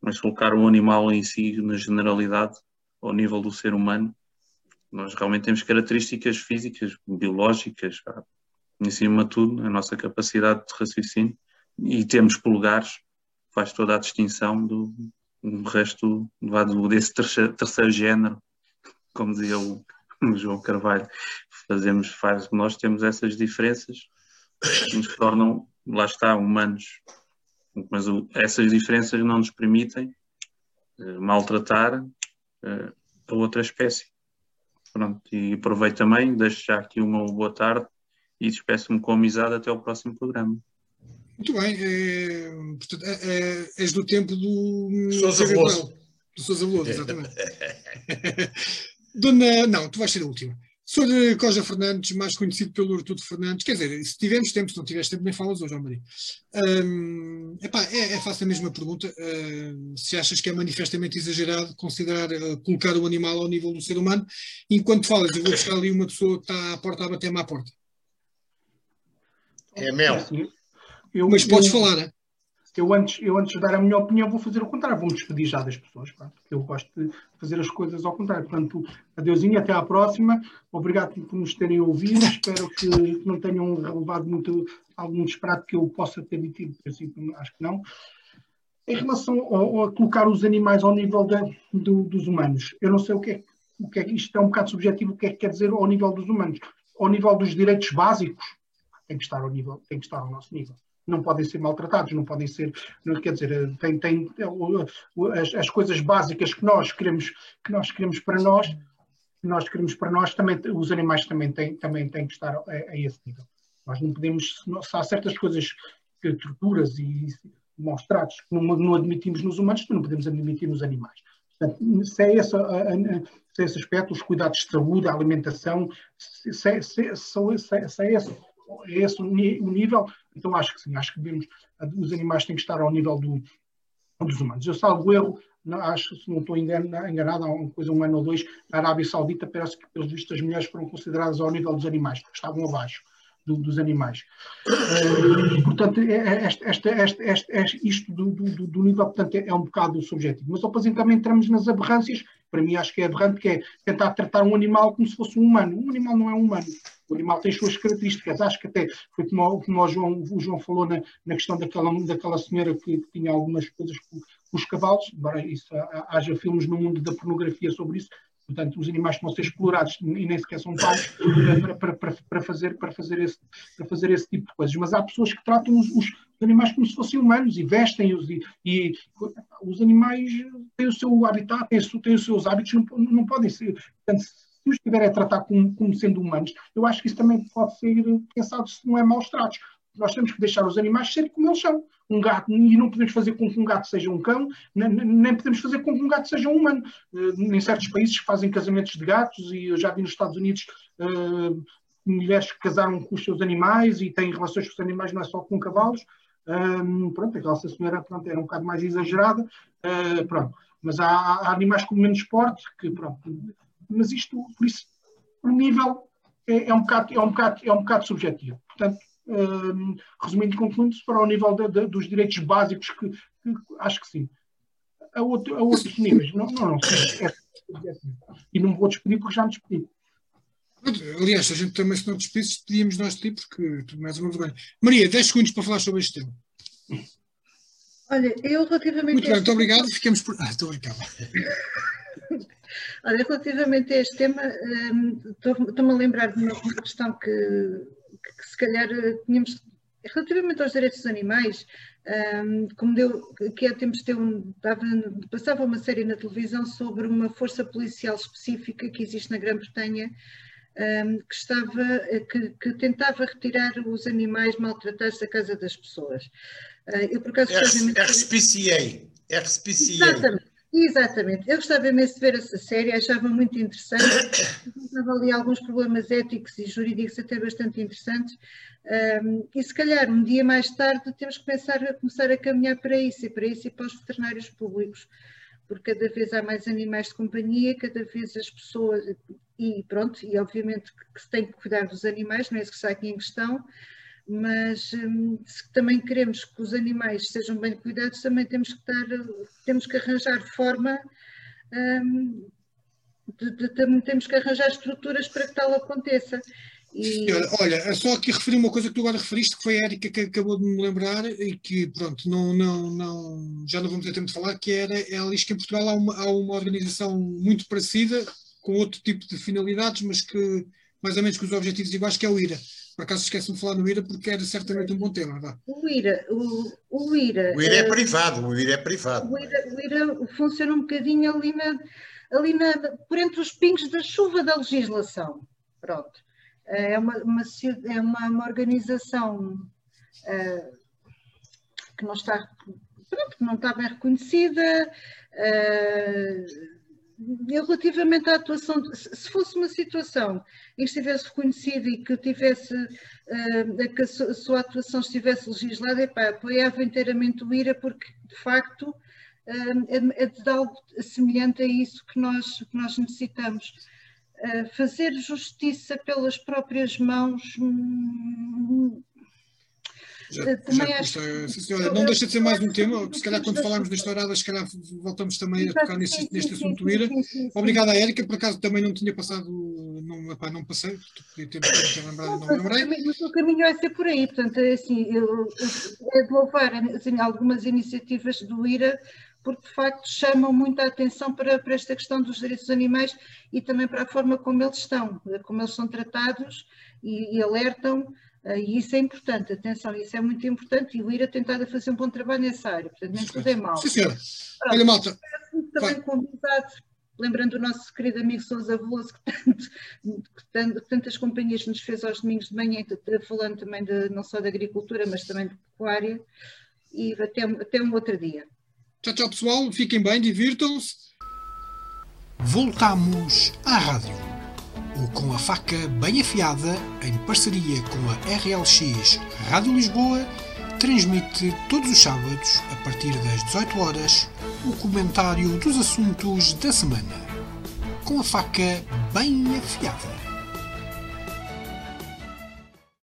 mas colocar o animal em si, na generalidade, ao nível do ser humano, nós realmente temos características físicas, biológicas, em cima de tudo, a nossa capacidade de raciocínio, e temos polegares, faz toda a distinção do, do resto do, desse terceiro, terceiro género, como dizia o, [laughs] o, João Carvalho, fazemos, faz, nós temos essas diferenças que nos tornam, lá está, humanos, mas o, essas diferenças não nos permitem uh, maltratar uh, a outra espécie. Pronto, e aproveito também, deixo já aqui uma boa tarde e despeço-me com amizade até ao próximo programa. Muito bem. É, portanto, é, é, és do tempo do. Sousa Veloso. Do Sousa Veloso, exatamente. [laughs] Dona. Não, tu vais ser a última. Sr. Coja Fernandes, mais conhecido pelo Artudo Fernandes, quer dizer, se tivemos tempo, se não tiveste tempo, nem falas hoje, Maria. Um, epá, é, é fácil a mesma pergunta. Uh, se achas que é manifestamente exagerado considerar uh, colocar o animal ao nível do ser humano, enquanto falas, eu vou buscar ali uma pessoa que está à porta a bater-me à porta. É mel. Eu, Mas podes eu, falar, né? Eu antes, eu antes de dar a minha opinião vou fazer o contrário, vou-me despedir já das pessoas, pronto, eu gosto de fazer as coisas ao contrário. Portanto, adeusinho, até à próxima. Obrigado por nos terem ouvido. Espero que, que não tenham relevado muito algum disparate que eu possa ter dito, princípio, acho que não. Em relação ao, a colocar os animais ao nível do, dos humanos, eu não sei o que é, o que é isto é um bocado subjetivo, o que é que quer dizer ao nível dos humanos. Ao nível dos direitos básicos, tem que estar ao nível, tem que estar ao nosso nível. Não podem ser maltratados, não podem ser, quer dizer, tem, tem as, as coisas básicas que nós queremos, que nós queremos para nós, que nós queremos para nós, também, os animais também têm, também têm que estar a, a esse nível. Nós não podemos, se há certas coisas, que, torturas e maus tratos que não, não admitimos nos humanos, não podemos admitir nos animais. Portanto, se é, esse, se é esse aspecto, os cuidados de saúde, a alimentação, se, se, se, se, se é esse é esse o nível, então acho que sim, acho que devemos, os animais têm que estar ao nível do, dos humanos. Eu salvo erro, acho, se não estou enganado, há uma coisa, um ano ou dois, na Arábia Saudita, parece que, pelos vistos, as mulheres foram consideradas ao nível dos animais, estavam abaixo do, dos animais. Uh, portanto, este, este, este, isto do, do, do nível, portanto, é, é, um bocado subjetivo. Mas depois também entramos nas aberrâncias, para mim acho que é aberrante, que é tentar tratar um animal como se fosse um humano. Um animal não é um humano. O animal tem suas características. Acho que até foi como, como o, João, o João falou na, na questão daquela, daquela senhora que, que tinha algumas coisas com, com os cavalos, embora isso, haja filmes no mundo da pornografia sobre isso, Portanto, os animais que vão ser explorados e nem sequer são pagos para, para, para, para, fazer, para, fazer esse, para fazer esse tipo de coisas. Mas há pessoas que tratam os animais como se fossem humanos e vestem-os e, e, os animais têm o seu habitat, têm, têm os seus hábitos, não, não podem ser. Portanto, se os estiver a tratar como, como, sendo humanos, eu acho que isso também pode ser pensado se não é maus tratos. Nós temos que deixar os animais serem como eles são. Um gato, e não podemos fazer com que um gato seja um cão, nem, nem podemos fazer com que um gato seja um humano. Uh, em certos países fazem casamentos de gatos, e eu já vi nos Estados Unidos uh, mulheres que casaram com os seus animais e têm relações com os animais, não é só com cavalos. Um, pronto, aquela senhora pronto, era um bocado mais exagerada, uh, pronto. mas há, há, animais com menos porte que, pronto, mas isto, por isso, o nível é, é, um bocado, é, um bocado, é um bocado subjetivo. Portanto, um, resumindo e concluindo, para o nível de, de, dos direitos básicos, que, que, acho que sim. A, outro, a outros níveis, não, não, não é E não vou despedir porque já me despedi. Aliás, se a gente também se não despedisse, despedíamos nós de ti, porque tu mais uma vergonha. Maria, 10 segundos para falar sobre este tema. Olha, eu relativamente. Muito bem, muito obrigado. Ficamos por. Ah, estou a brincar. [laughs] Olha, relativamente a este tema, hum, estou-me a lembrar de uma questão que, que, se calhar tínhamos. Relativamente aos direitos dos animais, um, como deu, que há tempos deu dava, passava uma série na televisão sobre uma força policial específica que existe na Grã-Bretanha um, que, estava, que, que, tentava retirar os animais maltratados da casa das pessoas. Uh, eu, por acaso, RSPCA. RSPCA. Exatamente. Exatamente. Eu gostava imenso de ver essa série, achava muito interessante. Estava ali alguns problemas éticos e jurídicos até bastante interessantes. Um, e se calhar um dia mais tarde temos que pensar a começar a caminhar para isso, e para isso e para os veterinários públicos, porque cada vez há mais animais de companhia, cada vez as pessoas, e pronto, e obviamente que se tem que cuidar dos animais, não é isso que está aqui em questão, mas hum, se também queremos que os animais sejam bem cuidados, também temos que, estar, temos que arranjar forma, hum, de, temos que arranjar estruturas para que tal aconteça. E... Olha, só aqui referir uma coisa que tu agora referiste, que foi a Érica que acabou de me lembrar e que, pronto, não, não, não, já não vamos ter tempo de falar, que era, ela diz que em Portugal há uma, há uma organização muito parecida, com outro tipo de finalidades, mas que mais ou menos com os objetivos iguais, que é o IRA. Por acaso esquece-me de falar no IRA porque era certamente um bom tema. Vá. O IRA, o, o IRA. O IRA é uh, privado, o IRA é privado. O IRA, o IRA funciona um bocadinho ali, na, ali na, por entre os pingos da chuva da legislação. Pronto. Uh, é uma, uma, é uma, uma organização uh, que não está, pronto, não está bem reconhecida. Uh, relativamente à atuação, se fosse uma situação em que estivesse reconhecida e que tivesse uh, que a sua atuação estivesse legislada, epá, apoiava inteiramente o IRA porque de facto uh, é, é de algo semelhante a isso que nós, que nós necessitamos. Uh, fazer justiça pelas próprias mãos hum, já, já acho... senhora, não deixa de ser mais um tema, se calhar quando falarmos da estourada, se calhar voltamos também a tocar neste, neste assunto. IRA. Obrigada, Érica, por acaso também não tinha passado, não, epá, não passei, podia ter, ter lembrado, não, não lembrei. Mas o caminho vai ser por aí, portanto, é assim, eu, é de louvar. Assim, algumas iniciativas do IRA, porque de facto chamam muita atenção para, para esta questão dos direitos dos animais e também para a forma como eles estão, como eles são tratados e, e alertam e isso é importante, atenção, isso é muito importante e o IRA tem tentado fazer um bom trabalho nessa área, portanto nem tudo é mau. Sim, senhora. Olha, malta. Também convidado, lembrando o nosso querido amigo Sousa Veloso, que, tanto, que, tanto, tantas companhias nos fez aos domingos de manhã, falando também de, não só da agricultura, mas também de pecuária, e até, até um outro dia. Tchau, tchau, pessoal, fiquem bem, divirtam-se. Voltamos à rádio Com a Faca Bem Afiada, em parceria com a RLX Rádio Lisboa, transmite todos os sábados, a partir das 18 horas, o comentário dos assuntos da semana. Com a faca bem afiada.